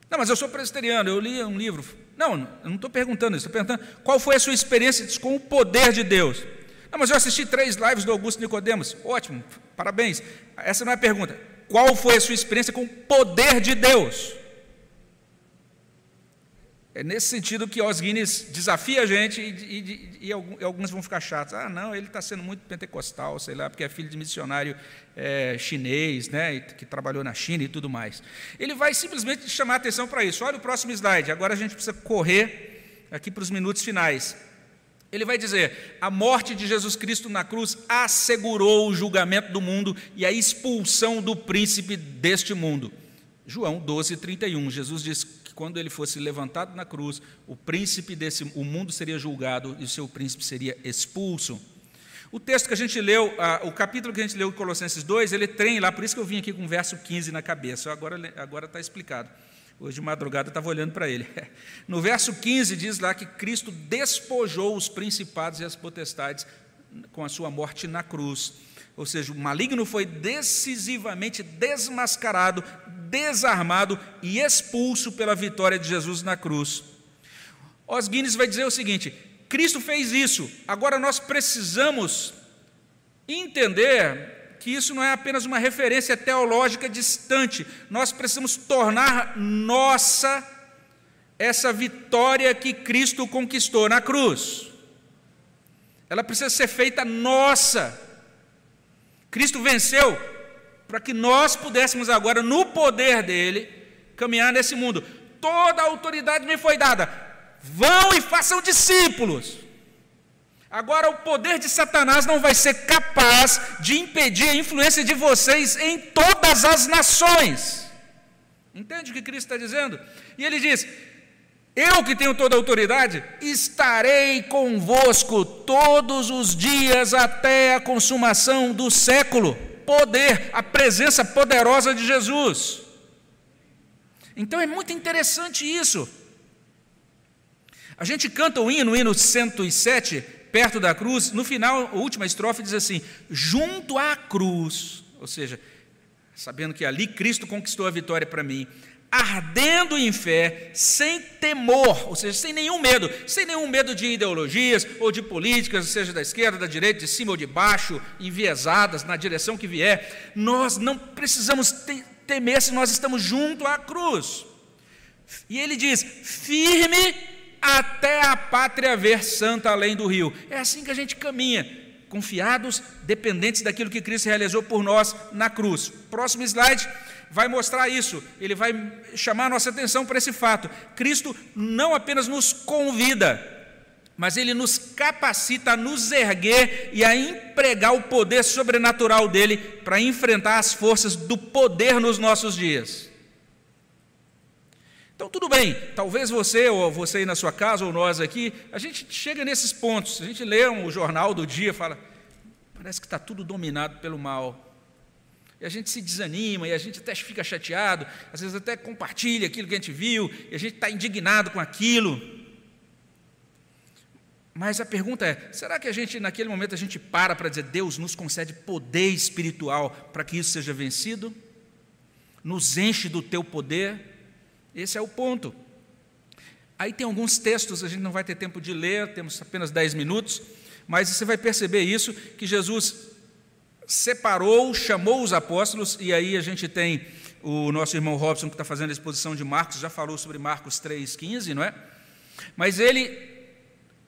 Não, mas eu sou presbiteriano, eu li um livro. Não, eu não estou perguntando isso, estou perguntando qual foi a sua experiência com o poder de Deus. Não, mas eu assisti três lives do Augusto Nicodemos. Ótimo, parabéns. Essa não é a pergunta. Qual foi a sua experiência com o poder de Deus? É nesse sentido que Os Guinness desafia a gente e, e, e, alguns vão ficar chatos. Ah, não, ele está sendo muito pentecostal, sei lá, porque é filho de missionário é, chinês, né, que trabalhou na China e tudo mais. Ele vai simplesmente chamar a atenção para isso. Olha o próximo slide. Agora a gente precisa correr aqui para os minutos finais. Ele vai dizer: a morte de Jesus Cristo na cruz assegurou o julgamento do mundo e a expulsão do príncipe deste mundo. João 12, 31. Jesus diz quando ele fosse levantado na cruz, o príncipe desse o mundo seria julgado e o seu príncipe seria expulso. O texto que a gente leu, o capítulo que a gente leu em Colossenses 2, ele tem lá, por isso que eu vim aqui com o verso 15 na cabeça, agora agora está explicado. Hoje de madrugada eu estava olhando para ele. No verso 15 diz lá que Cristo despojou os principados e as potestades com a sua morte na cruz. Ou seja, o maligno foi decisivamente desmascarado, desarmado e expulso pela vitória de Jesus na cruz. Os Guinness vai dizer o seguinte: Cristo fez isso, agora nós precisamos entender que isso não é apenas uma referência teológica distante, nós precisamos tornar nossa essa vitória que Cristo conquistou na cruz. Ela precisa ser feita nossa. Cristo venceu para que nós pudéssemos agora, no poder dele, caminhar nesse mundo. Toda a autoridade me foi dada. Vão e façam discípulos. Agora, o poder de Satanás não vai ser capaz de impedir a influência de vocês em todas as nações. Entende o que Cristo está dizendo? E ele diz: Eu que tenho toda a autoridade, estarei convosco todos os dias até a consumação do século poder, a presença poderosa de Jesus. Então é muito interessante isso. A gente canta o hino, o hino 107, perto da cruz, no final, a última estrofe diz assim: junto à cruz, ou seja, sabendo que ali Cristo conquistou a vitória para mim, ardendo em fé, sem temor, ou seja, sem nenhum medo, sem nenhum medo de ideologias ou de políticas, seja da esquerda, da direita, de cima ou de baixo, enviesadas na direção que vier, nós não precisamos temer se nós estamos junto à cruz. E ele diz: firme até a pátria ver santa além do rio. É assim que a gente caminha, confiados, dependentes daquilo que Cristo realizou por nós na cruz. Próximo slide vai mostrar isso, ele vai chamar nossa atenção para esse fato. Cristo não apenas nos convida, mas ele nos capacita a nos erguer e a empregar o poder sobrenatural dele para enfrentar as forças do poder nos nossos dias. Então, tudo bem, talvez você, ou você aí na sua casa, ou nós aqui, a gente chega nesses pontos, a gente lê um jornal do dia fala, parece que está tudo dominado pelo mal. E a gente se desanima, e a gente até fica chateado, às vezes até compartilha aquilo que a gente viu, e a gente está indignado com aquilo. Mas a pergunta é: será que a gente, naquele momento, a gente para para dizer, Deus nos concede poder espiritual para que isso seja vencido? Nos enche do teu poder? Esse é o ponto. Aí tem alguns textos, a gente não vai ter tempo de ler, temos apenas 10 minutos, mas você vai perceber isso, que Jesus separou, chamou os apóstolos, e aí a gente tem o nosso irmão Robson, que está fazendo a exposição de Marcos, já falou sobre Marcos 3,15, não é? Mas ele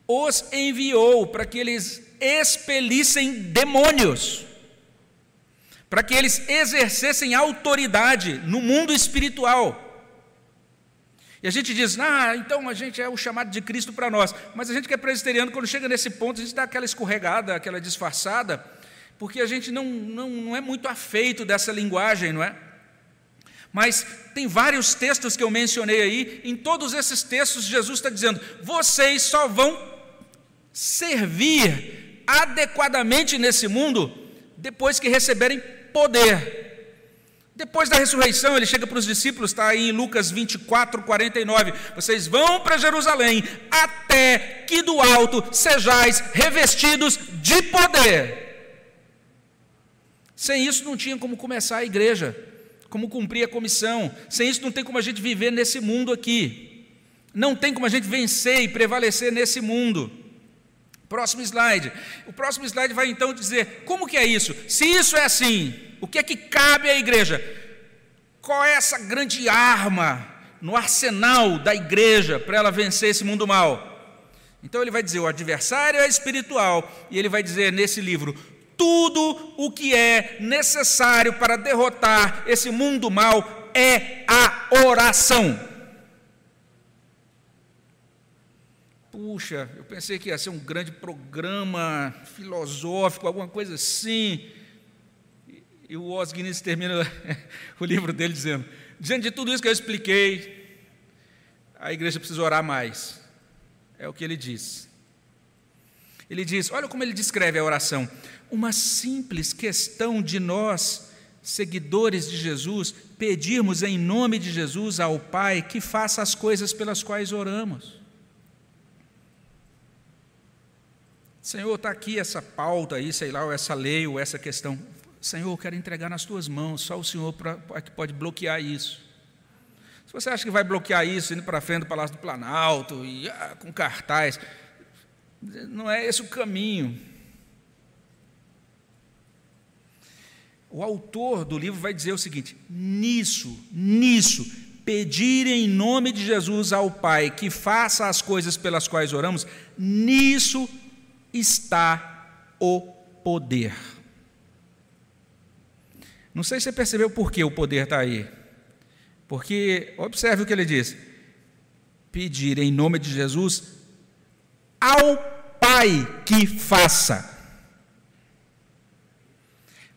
os enviou para que eles expelissem demônios, para que eles exercessem autoridade no mundo espiritual. E a gente diz, ah, então a gente é o chamado de Cristo para nós. Mas a gente que é presbiteriano, quando chega nesse ponto, a gente dá aquela escorregada, aquela disfarçada, porque a gente não, não, não é muito afeito dessa linguagem, não é? Mas tem vários textos que eu mencionei aí, em todos esses textos, Jesus está dizendo: vocês só vão servir adequadamente nesse mundo depois que receberem poder. Depois da ressurreição, ele chega para os discípulos, está aí em Lucas 24, 49. Vocês vão para Jerusalém, até que do alto sejais revestidos de poder. Sem isso não tinha como começar a igreja, como cumprir a comissão. Sem isso não tem como a gente viver nesse mundo aqui. Não tem como a gente vencer e prevalecer nesse mundo. Próximo slide. O próximo slide vai então dizer como que é isso. Se isso é assim, o que é que cabe à igreja? Qual é essa grande arma no arsenal da igreja para ela vencer esse mundo mal? Então ele vai dizer: o adversário é espiritual, e ele vai dizer nesse livro: tudo o que é necessário para derrotar esse mundo mal é a oração. Puxa, eu pensei que ia ser um grande programa filosófico, alguma coisa assim. E o Os Guinness termina o livro dele dizendo: diante de tudo isso que eu expliquei, a igreja precisa orar mais. É o que ele diz. Ele diz: olha como ele descreve a oração. Uma simples questão de nós, seguidores de Jesus, pedirmos em nome de Jesus ao Pai que faça as coisas pelas quais oramos. Senhor, está aqui essa pauta aí, sei lá, ou essa lei, ou essa questão. Senhor, eu quero entregar nas tuas mãos, só o Senhor pra que pode bloquear isso. Se você acha que vai bloquear isso indo para frente do Palácio do Planalto, e, ah, com cartaz, não é esse o caminho. O autor do livro vai dizer o seguinte: nisso, nisso, pedir em nome de Jesus ao Pai que faça as coisas pelas quais oramos, nisso está o poder. Não sei se você percebeu por que o poder está aí. Porque, observe o que ele diz: pedir em nome de Jesus ao Pai que faça.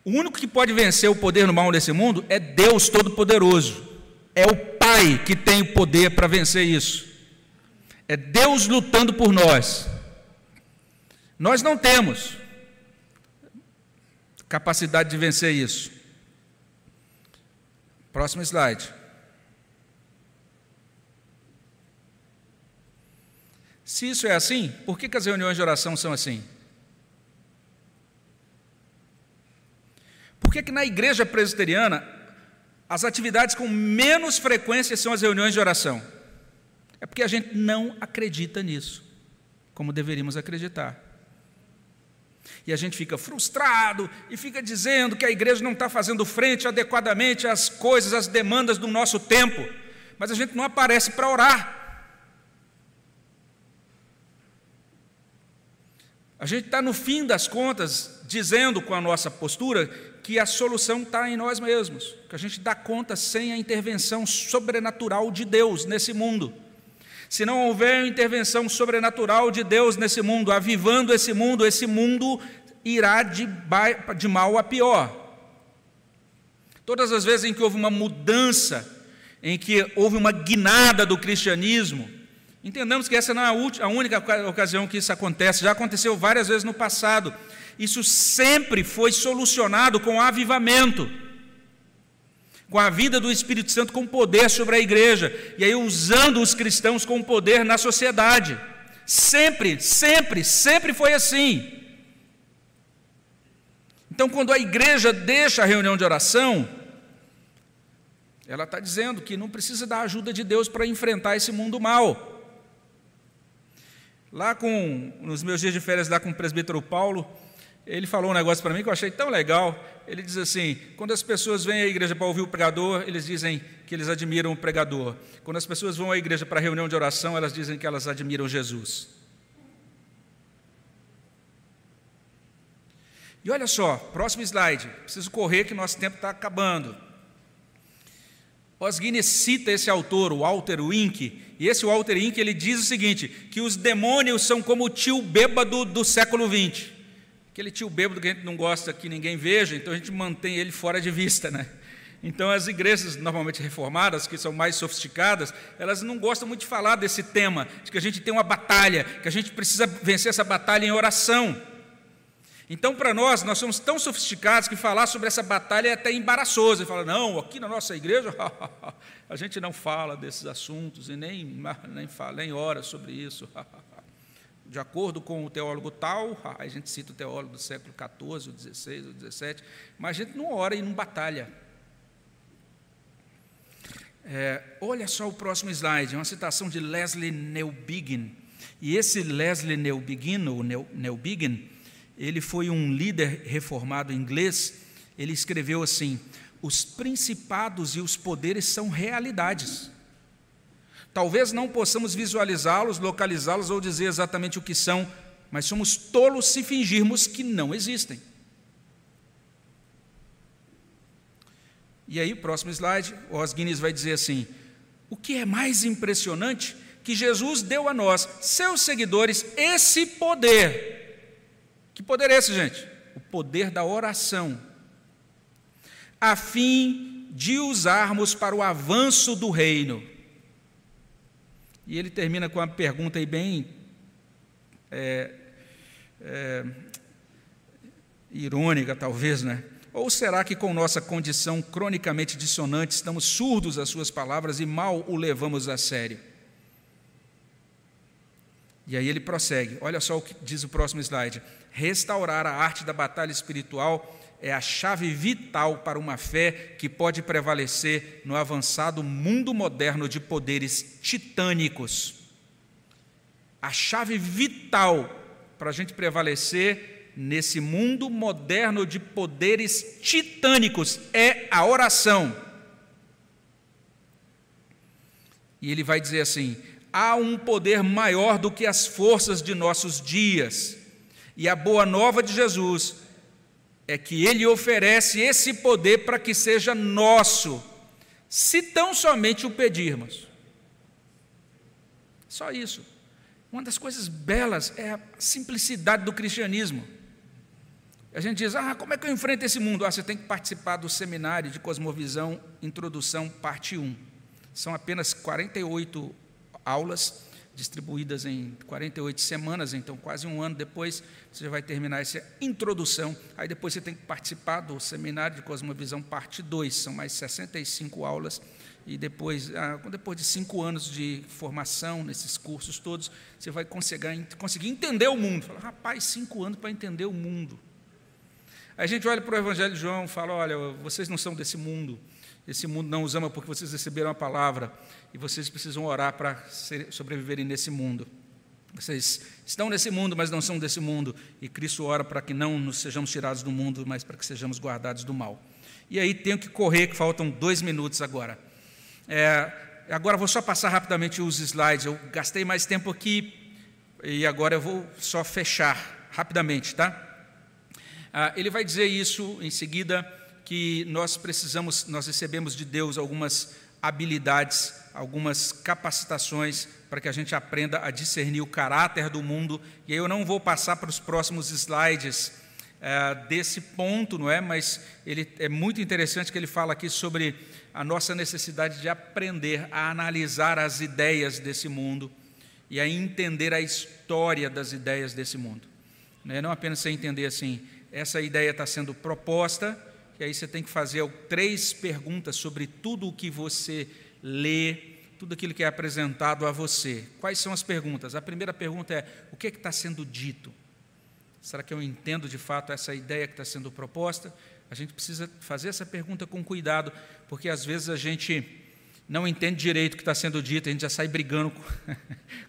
O único que pode vencer o poder no mal desse mundo é Deus Todo-Poderoso. É o Pai que tem o poder para vencer isso. É Deus lutando por nós. Nós não temos capacidade de vencer isso. Próximo slide. Se isso é assim, por que, que as reuniões de oração são assim? Por que, que na igreja presbiteriana as atividades com menos frequência são as reuniões de oração? É porque a gente não acredita nisso, como deveríamos acreditar. E a gente fica frustrado e fica dizendo que a igreja não está fazendo frente adequadamente às coisas, às demandas do nosso tempo, mas a gente não aparece para orar. A gente está, no fim das contas, dizendo com a nossa postura que a solução está em nós mesmos, que a gente dá conta sem a intervenção sobrenatural de Deus nesse mundo. Se não houver intervenção sobrenatural de Deus nesse mundo, avivando esse mundo, esse mundo irá de, de mal a pior. Todas as vezes em que houve uma mudança, em que houve uma guinada do cristianismo, entendamos que essa não é a única ocasião que isso acontece, já aconteceu várias vezes no passado. Isso sempre foi solucionado com avivamento com a vida do Espírito Santo com poder sobre a igreja, e aí usando os cristãos com poder na sociedade. Sempre, sempre, sempre foi assim. Então, quando a igreja deixa a reunião de oração, ela está dizendo que não precisa da ajuda de Deus para enfrentar esse mundo mal. Lá com, nos meus dias de férias lá com o presbítero Paulo, ele falou um negócio para mim que eu achei tão legal. Ele diz assim: quando as pessoas vêm à igreja para ouvir o pregador, eles dizem que eles admiram o pregador. Quando as pessoas vão à igreja para reunião de oração, elas dizem que elas admiram Jesus. E olha só, próximo slide. Preciso correr que nosso tempo está acabando. Osguinness cita esse autor, Walter Wink, e esse Walter Wink ele diz o seguinte: que os demônios são como o tio bêbado do século XX Aquele tio bêbado que a gente não gosta que ninguém veja, então a gente mantém ele fora de vista, né? Então, as igrejas normalmente reformadas, que são mais sofisticadas, elas não gostam muito de falar desse tema, de que a gente tem uma batalha, que a gente precisa vencer essa batalha em oração. Então, para nós, nós somos tão sofisticados que falar sobre essa batalha é até embaraçoso. E fala, não, aqui na nossa igreja, a gente não fala desses assuntos e nem, nem fala, nem ora sobre isso. De acordo com o teólogo tal, a gente cita o teólogo do século XIV, o XVI, o XVII, mas a gente não ora e não batalha. É, olha só o próximo slide, é uma citação de Leslie Neubigin. E esse Leslie Neubigin, ou Neubigin, ele foi um líder reformado inglês. Ele escreveu assim: os principados e os poderes são realidades. Talvez não possamos visualizá-los, localizá-los ou dizer exatamente o que são, mas somos tolos se fingirmos que não existem. E aí, próximo slide, Os Guinness vai dizer assim: o que é mais impressionante que Jesus deu a nós, seus seguidores, esse poder. Que poder é esse, gente? O poder da oração, a fim de usarmos para o avanço do reino. E ele termina com uma pergunta aí bem é, é, irônica, talvez, né? Ou será que, com nossa condição cronicamente dissonante, estamos surdos às suas palavras e mal o levamos a sério? E aí ele prossegue, olha só o que diz o próximo slide: restaurar a arte da batalha espiritual é a chave vital para uma fé que pode prevalecer no avançado mundo moderno de poderes titânicos. A chave vital para a gente prevalecer nesse mundo moderno de poderes titânicos é a oração. E ele vai dizer assim: há um poder maior do que as forças de nossos dias. E a boa nova de Jesus é que ele oferece esse poder para que seja nosso, se tão somente o pedirmos. Só isso. Uma das coisas belas é a simplicidade do cristianismo. A gente diz, ah, como é que eu enfrento esse mundo? Ah, você tem que participar do seminário de Cosmovisão, Introdução, parte 1. São apenas 48 aulas, distribuídas em 48 semanas, então quase um ano depois você vai terminar essa introdução. Aí depois você tem que participar do seminário de Cosmovisão, parte 2, são mais 65 aulas. E depois, ah, depois de cinco anos de formação nesses cursos todos, você vai conseguir, conseguir entender o mundo. Fala, rapaz, cinco anos para entender o mundo. A gente olha para o Evangelho de João e fala: olha, vocês não são desse mundo, esse mundo não os ama porque vocês receberam a palavra e vocês precisam orar para sobreviverem nesse mundo. Vocês estão nesse mundo, mas não são desse mundo, e Cristo ora para que não nos sejamos tirados do mundo, mas para que sejamos guardados do mal. E aí tenho que correr, que faltam dois minutos agora. É, agora vou só passar rapidamente os slides. Eu gastei mais tempo aqui e agora eu vou só fechar rapidamente, tá? Ah, ele vai dizer isso em seguida que nós precisamos, nós recebemos de Deus algumas habilidades, algumas capacitações para que a gente aprenda a discernir o caráter do mundo. E aí eu não vou passar para os próximos slides é, desse ponto, não é? Mas ele é muito interessante que ele fala aqui sobre a nossa necessidade de aprender a analisar as ideias desse mundo e a entender a história das ideias desse mundo. Não é não apenas você entender assim, essa ideia está sendo proposta, e aí você tem que fazer três perguntas sobre tudo o que você lê, tudo aquilo que é apresentado a você. Quais são as perguntas? A primeira pergunta é: o que, é que está sendo dito? Será que eu entendo de fato essa ideia que está sendo proposta? A gente precisa fazer essa pergunta com cuidado, porque às vezes a gente não entende direito o que está sendo dito, a gente já sai brigando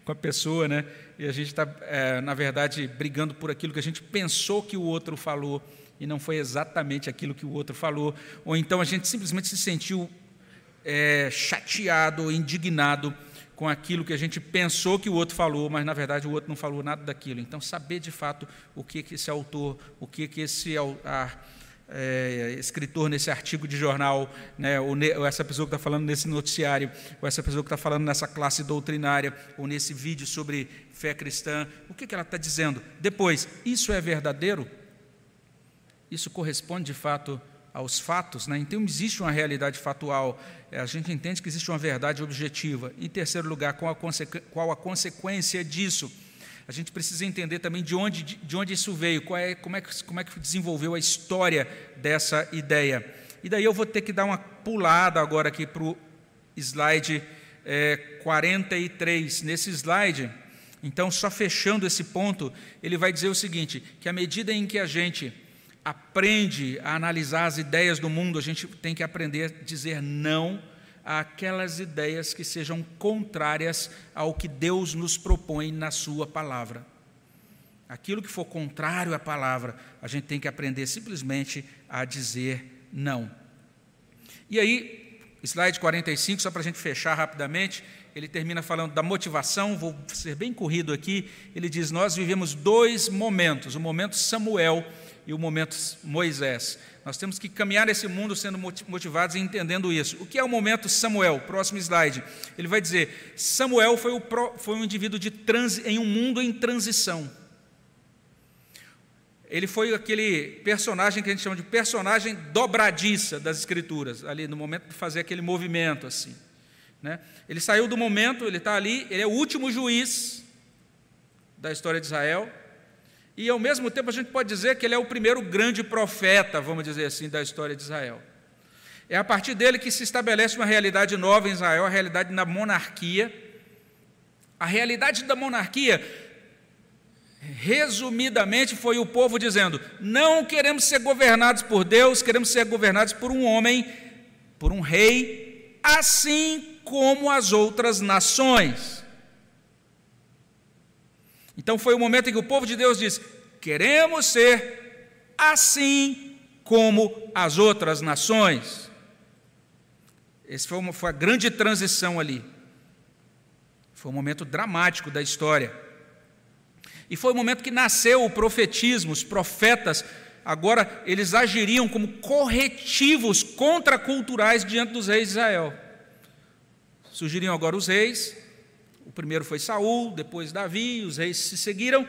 com a pessoa, né? E a gente está, é, na verdade, brigando por aquilo que a gente pensou que o outro falou e não foi exatamente aquilo que o outro falou, ou então a gente simplesmente se sentiu é, chateado, indignado com aquilo que a gente pensou que o outro falou, mas na verdade o outro não falou nada daquilo. Então, saber de fato o que, que esse autor, o que, que esse a, é, escritor nesse artigo de jornal, né, ou, ne, ou essa pessoa que está falando nesse noticiário, ou essa pessoa que está falando nessa classe doutrinária, ou nesse vídeo sobre fé cristã, o que, que ela está dizendo? Depois, isso é verdadeiro? isso corresponde de fato aos fatos, né? então existe uma realidade fatual, a gente entende que existe uma verdade objetiva. Em terceiro lugar, qual a, qual a consequência disso? A gente precisa entender também de onde, de onde isso veio, é, como, é que, como é que desenvolveu a história dessa ideia. E daí eu vou ter que dar uma pulada agora aqui para o slide é, 43. Nesse slide, então, só fechando esse ponto, ele vai dizer o seguinte: que à medida em que a gente aprende a analisar as ideias do mundo, a gente tem que aprender a dizer não àquelas ideias que sejam contrárias ao que Deus nos propõe na Sua palavra. Aquilo que for contrário à palavra, a gente tem que aprender simplesmente a dizer não. E aí, slide 45, só para a gente fechar rapidamente, ele termina falando da motivação, vou ser bem corrido aqui. Ele diz: Nós vivemos dois momentos, o momento Samuel e o momento Moisés. Nós temos que caminhar nesse mundo sendo motivados e entendendo isso. O que é o momento Samuel? Próximo slide. Ele vai dizer: Samuel foi, o, foi um indivíduo de transi, em um mundo em transição. Ele foi aquele personagem que a gente chama de personagem dobradiça das Escrituras, ali no momento de fazer aquele movimento assim. Né? Ele saiu do momento, ele está ali, ele é o último juiz da história de Israel. E ao mesmo tempo a gente pode dizer que ele é o primeiro grande profeta, vamos dizer assim, da história de Israel. É a partir dele que se estabelece uma realidade nova em Israel, a realidade da monarquia. A realidade da monarquia, resumidamente, foi o povo dizendo: não queremos ser governados por Deus, queremos ser governados por um homem, por um rei, assim como as outras nações. Então foi o momento em que o povo de Deus disse: queremos ser assim como as outras nações. Essa foi, uma, foi a grande transição ali. Foi um momento dramático da história. E foi o momento que nasceu o profetismo, os profetas, agora eles agiriam como corretivos contraculturais diante dos reis de Israel. Surgiriam agora os reis, o primeiro foi Saul, depois Davi, os reis se seguiram,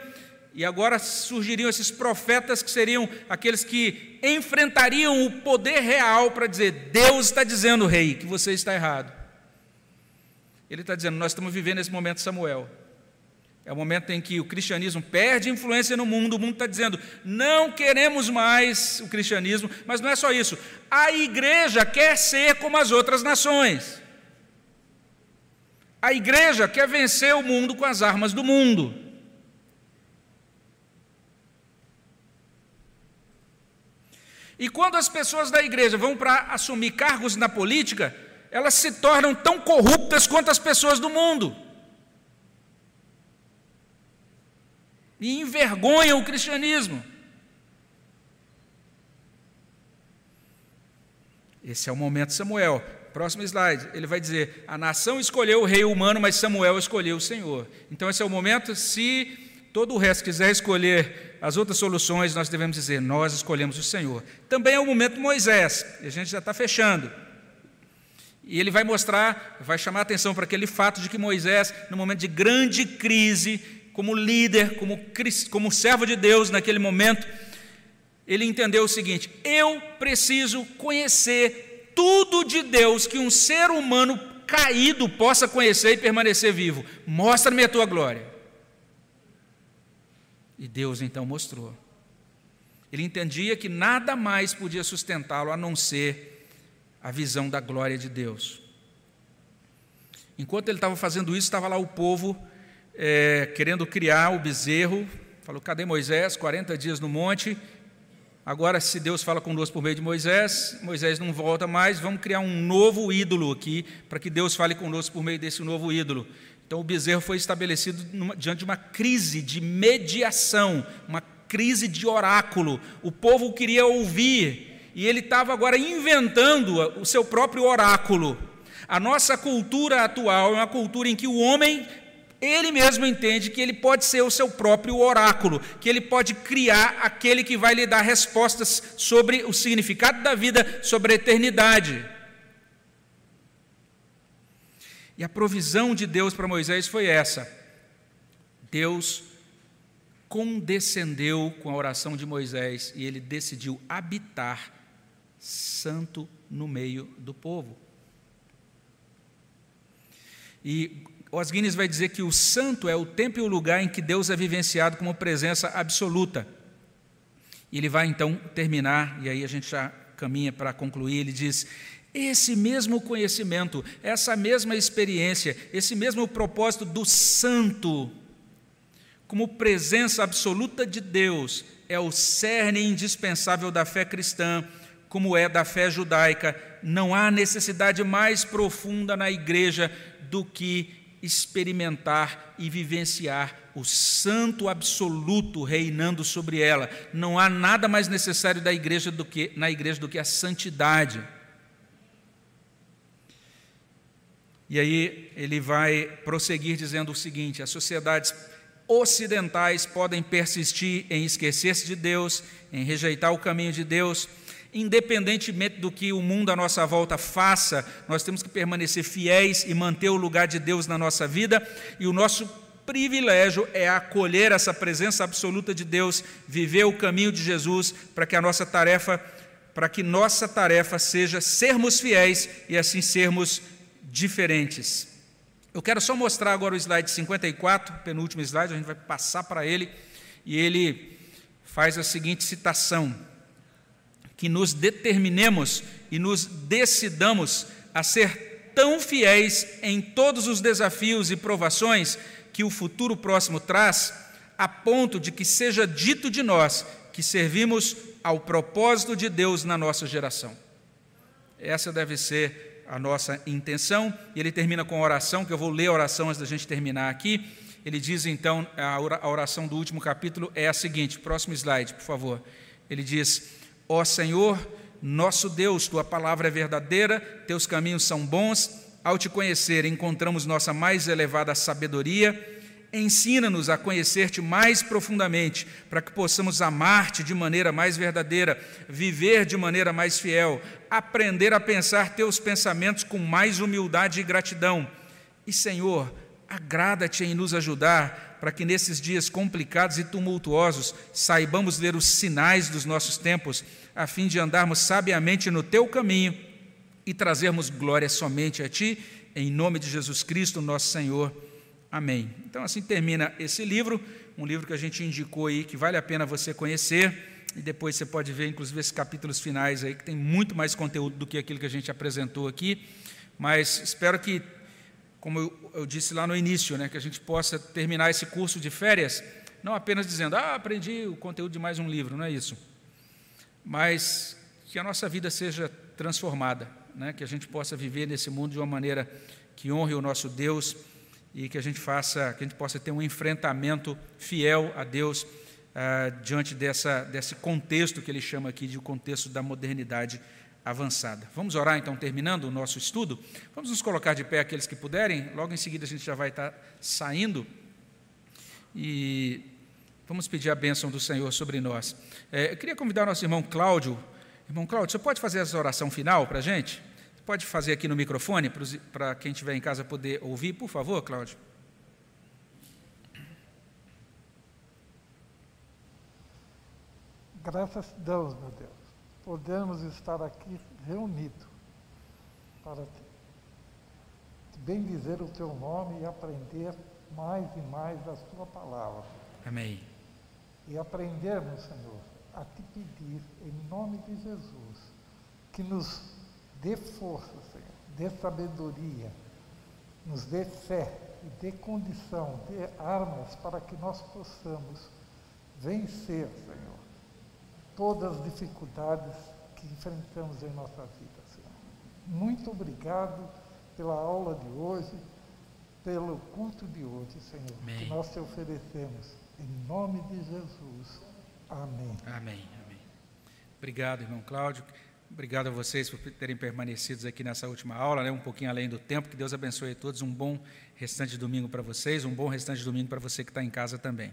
e agora surgiriam esses profetas que seriam aqueles que enfrentariam o poder real para dizer: Deus está dizendo, rei, que você está errado. Ele está dizendo: nós estamos vivendo esse momento Samuel. É o momento em que o cristianismo perde influência no mundo, o mundo está dizendo: não queremos mais o cristianismo, mas não é só isso. A igreja quer ser como as outras nações. A igreja quer vencer o mundo com as armas do mundo. E quando as pessoas da igreja vão para assumir cargos na política, elas se tornam tão corruptas quanto as pessoas do mundo. E envergonham o cristianismo. Esse é o momento Samuel. Próximo slide. Ele vai dizer: a nação escolheu o rei humano, mas Samuel escolheu o Senhor. Então, esse é o momento. Se todo o resto quiser escolher as outras soluções, nós devemos dizer: nós escolhemos o Senhor. Também é o momento de Moisés, e a gente já está fechando. E ele vai mostrar, vai chamar a atenção para aquele fato de que Moisés, no momento de grande crise, como líder, como, como servo de Deus naquele momento, ele entendeu o seguinte: eu preciso conhecer tudo de Deus que um ser humano caído possa conhecer e permanecer vivo. Mostra-me a tua glória. E Deus então mostrou. Ele entendia que nada mais podia sustentá-lo a não ser a visão da glória de Deus. Enquanto ele estava fazendo isso, estava lá o povo é, querendo criar o bezerro. Falou: cadê Moisés? 40 dias no monte. Agora, se Deus fala conosco por meio de Moisés, Moisés não volta mais, vamos criar um novo ídolo aqui, para que Deus fale conosco por meio desse novo ídolo. Então, o bezerro foi estabelecido numa, diante de uma crise de mediação, uma crise de oráculo. O povo queria ouvir, e ele estava agora inventando o seu próprio oráculo. A nossa cultura atual é uma cultura em que o homem ele mesmo entende que ele pode ser o seu próprio oráculo, que ele pode criar aquele que vai lhe dar respostas sobre o significado da vida, sobre a eternidade. E a provisão de Deus para Moisés foi essa: Deus condescendeu com a oração de Moisés e ele decidiu habitar santo no meio do povo. E Os Guinness vai dizer que o santo é o tempo e o lugar em que Deus é vivenciado como presença absoluta. E ele vai então terminar, e aí a gente já caminha para concluir. Ele diz: esse mesmo conhecimento, essa mesma experiência, esse mesmo propósito do santo, como presença absoluta de Deus, é o cerne indispensável da fé cristã, como é da fé judaica. Não há necessidade mais profunda na igreja do que experimentar e vivenciar o santo absoluto reinando sobre ela. Não há nada mais necessário da igreja do que na igreja do que a santidade. E aí ele vai prosseguir dizendo o seguinte: as sociedades ocidentais podem persistir em esquecer-se de Deus, em rejeitar o caminho de Deus, independentemente do que o mundo à nossa volta faça, nós temos que permanecer fiéis e manter o lugar de Deus na nossa vida, e o nosso privilégio é acolher essa presença absoluta de Deus, viver o caminho de Jesus, para que a nossa tarefa, para que nossa tarefa seja sermos fiéis e assim sermos diferentes. Eu quero só mostrar agora o slide 54, penúltimo slide, a gente vai passar para ele, e ele faz a seguinte citação: que nos determinemos e nos decidamos a ser tão fiéis em todos os desafios e provações que o futuro próximo traz, a ponto de que seja dito de nós que servimos ao propósito de Deus na nossa geração. Essa deve ser a nossa intenção, e ele termina com a oração, que eu vou ler a oração antes da gente terminar aqui. Ele diz então, a oração do último capítulo é a seguinte: próximo slide, por favor. Ele diz: Ó Senhor, nosso Deus, tua palavra é verdadeira, teus caminhos são bons. Ao te conhecer, encontramos nossa mais elevada sabedoria. Ensina-nos a conhecer-te mais profundamente, para que possamos amar-te de maneira mais verdadeira, viver de maneira mais fiel, aprender a pensar teus pensamentos com mais humildade e gratidão. E, Senhor, agrada-te em nos ajudar, para que nesses dias complicados e tumultuosos saibamos ler os sinais dos nossos tempos a fim de andarmos sabiamente no teu caminho e trazermos glória somente a ti, em nome de Jesus Cristo, nosso Senhor. Amém. Então, assim termina esse livro, um livro que a gente indicou aí, que vale a pena você conhecer, e depois você pode ver, inclusive, esses capítulos finais aí, que tem muito mais conteúdo do que aquilo que a gente apresentou aqui, mas espero que, como eu, eu disse lá no início, né, que a gente possa terminar esse curso de férias, não apenas dizendo, ah, aprendi o conteúdo de mais um livro, não é isso mas que a nossa vida seja transformada, né? que a gente possa viver nesse mundo de uma maneira que honre o nosso Deus e que a gente faça, que a gente possa ter um enfrentamento fiel a Deus ah, diante dessa, desse contexto que ele chama aqui de contexto da modernidade avançada. Vamos orar então, terminando o nosso estudo. Vamos nos colocar de pé aqueles que puderem. Logo em seguida a gente já vai estar saindo e Vamos pedir a bênção do Senhor sobre nós. É, eu queria convidar o nosso irmão Cláudio. Irmão Cláudio, você pode fazer essa oração final para a gente? Você pode fazer aqui no microfone, para quem estiver em casa poder ouvir, por favor, Cláudio? Graças a Deus, meu Deus, podemos estar aqui reunidos para bem dizer o teu nome e aprender mais e mais da tua palavra. Amém e aprendermos, Senhor, a te pedir, em nome de Jesus, que nos dê força, Senhor, dê sabedoria, nos dê fé e dê condição, dê armas para que nós possamos vencer, Senhor, todas as dificuldades que enfrentamos em nossa vida, Senhor. Muito obrigado pela aula de hoje, pelo culto de hoje, Senhor, Amém. que nós te oferecemos em nome de Jesus. Amém. Amém. Amém. Obrigado, irmão Cláudio. Obrigado a vocês por terem permanecido aqui nessa última aula, né, um pouquinho além do tempo. Que Deus abençoe a todos. Um bom restante de domingo para vocês, um bom restante de domingo para você que está em casa também.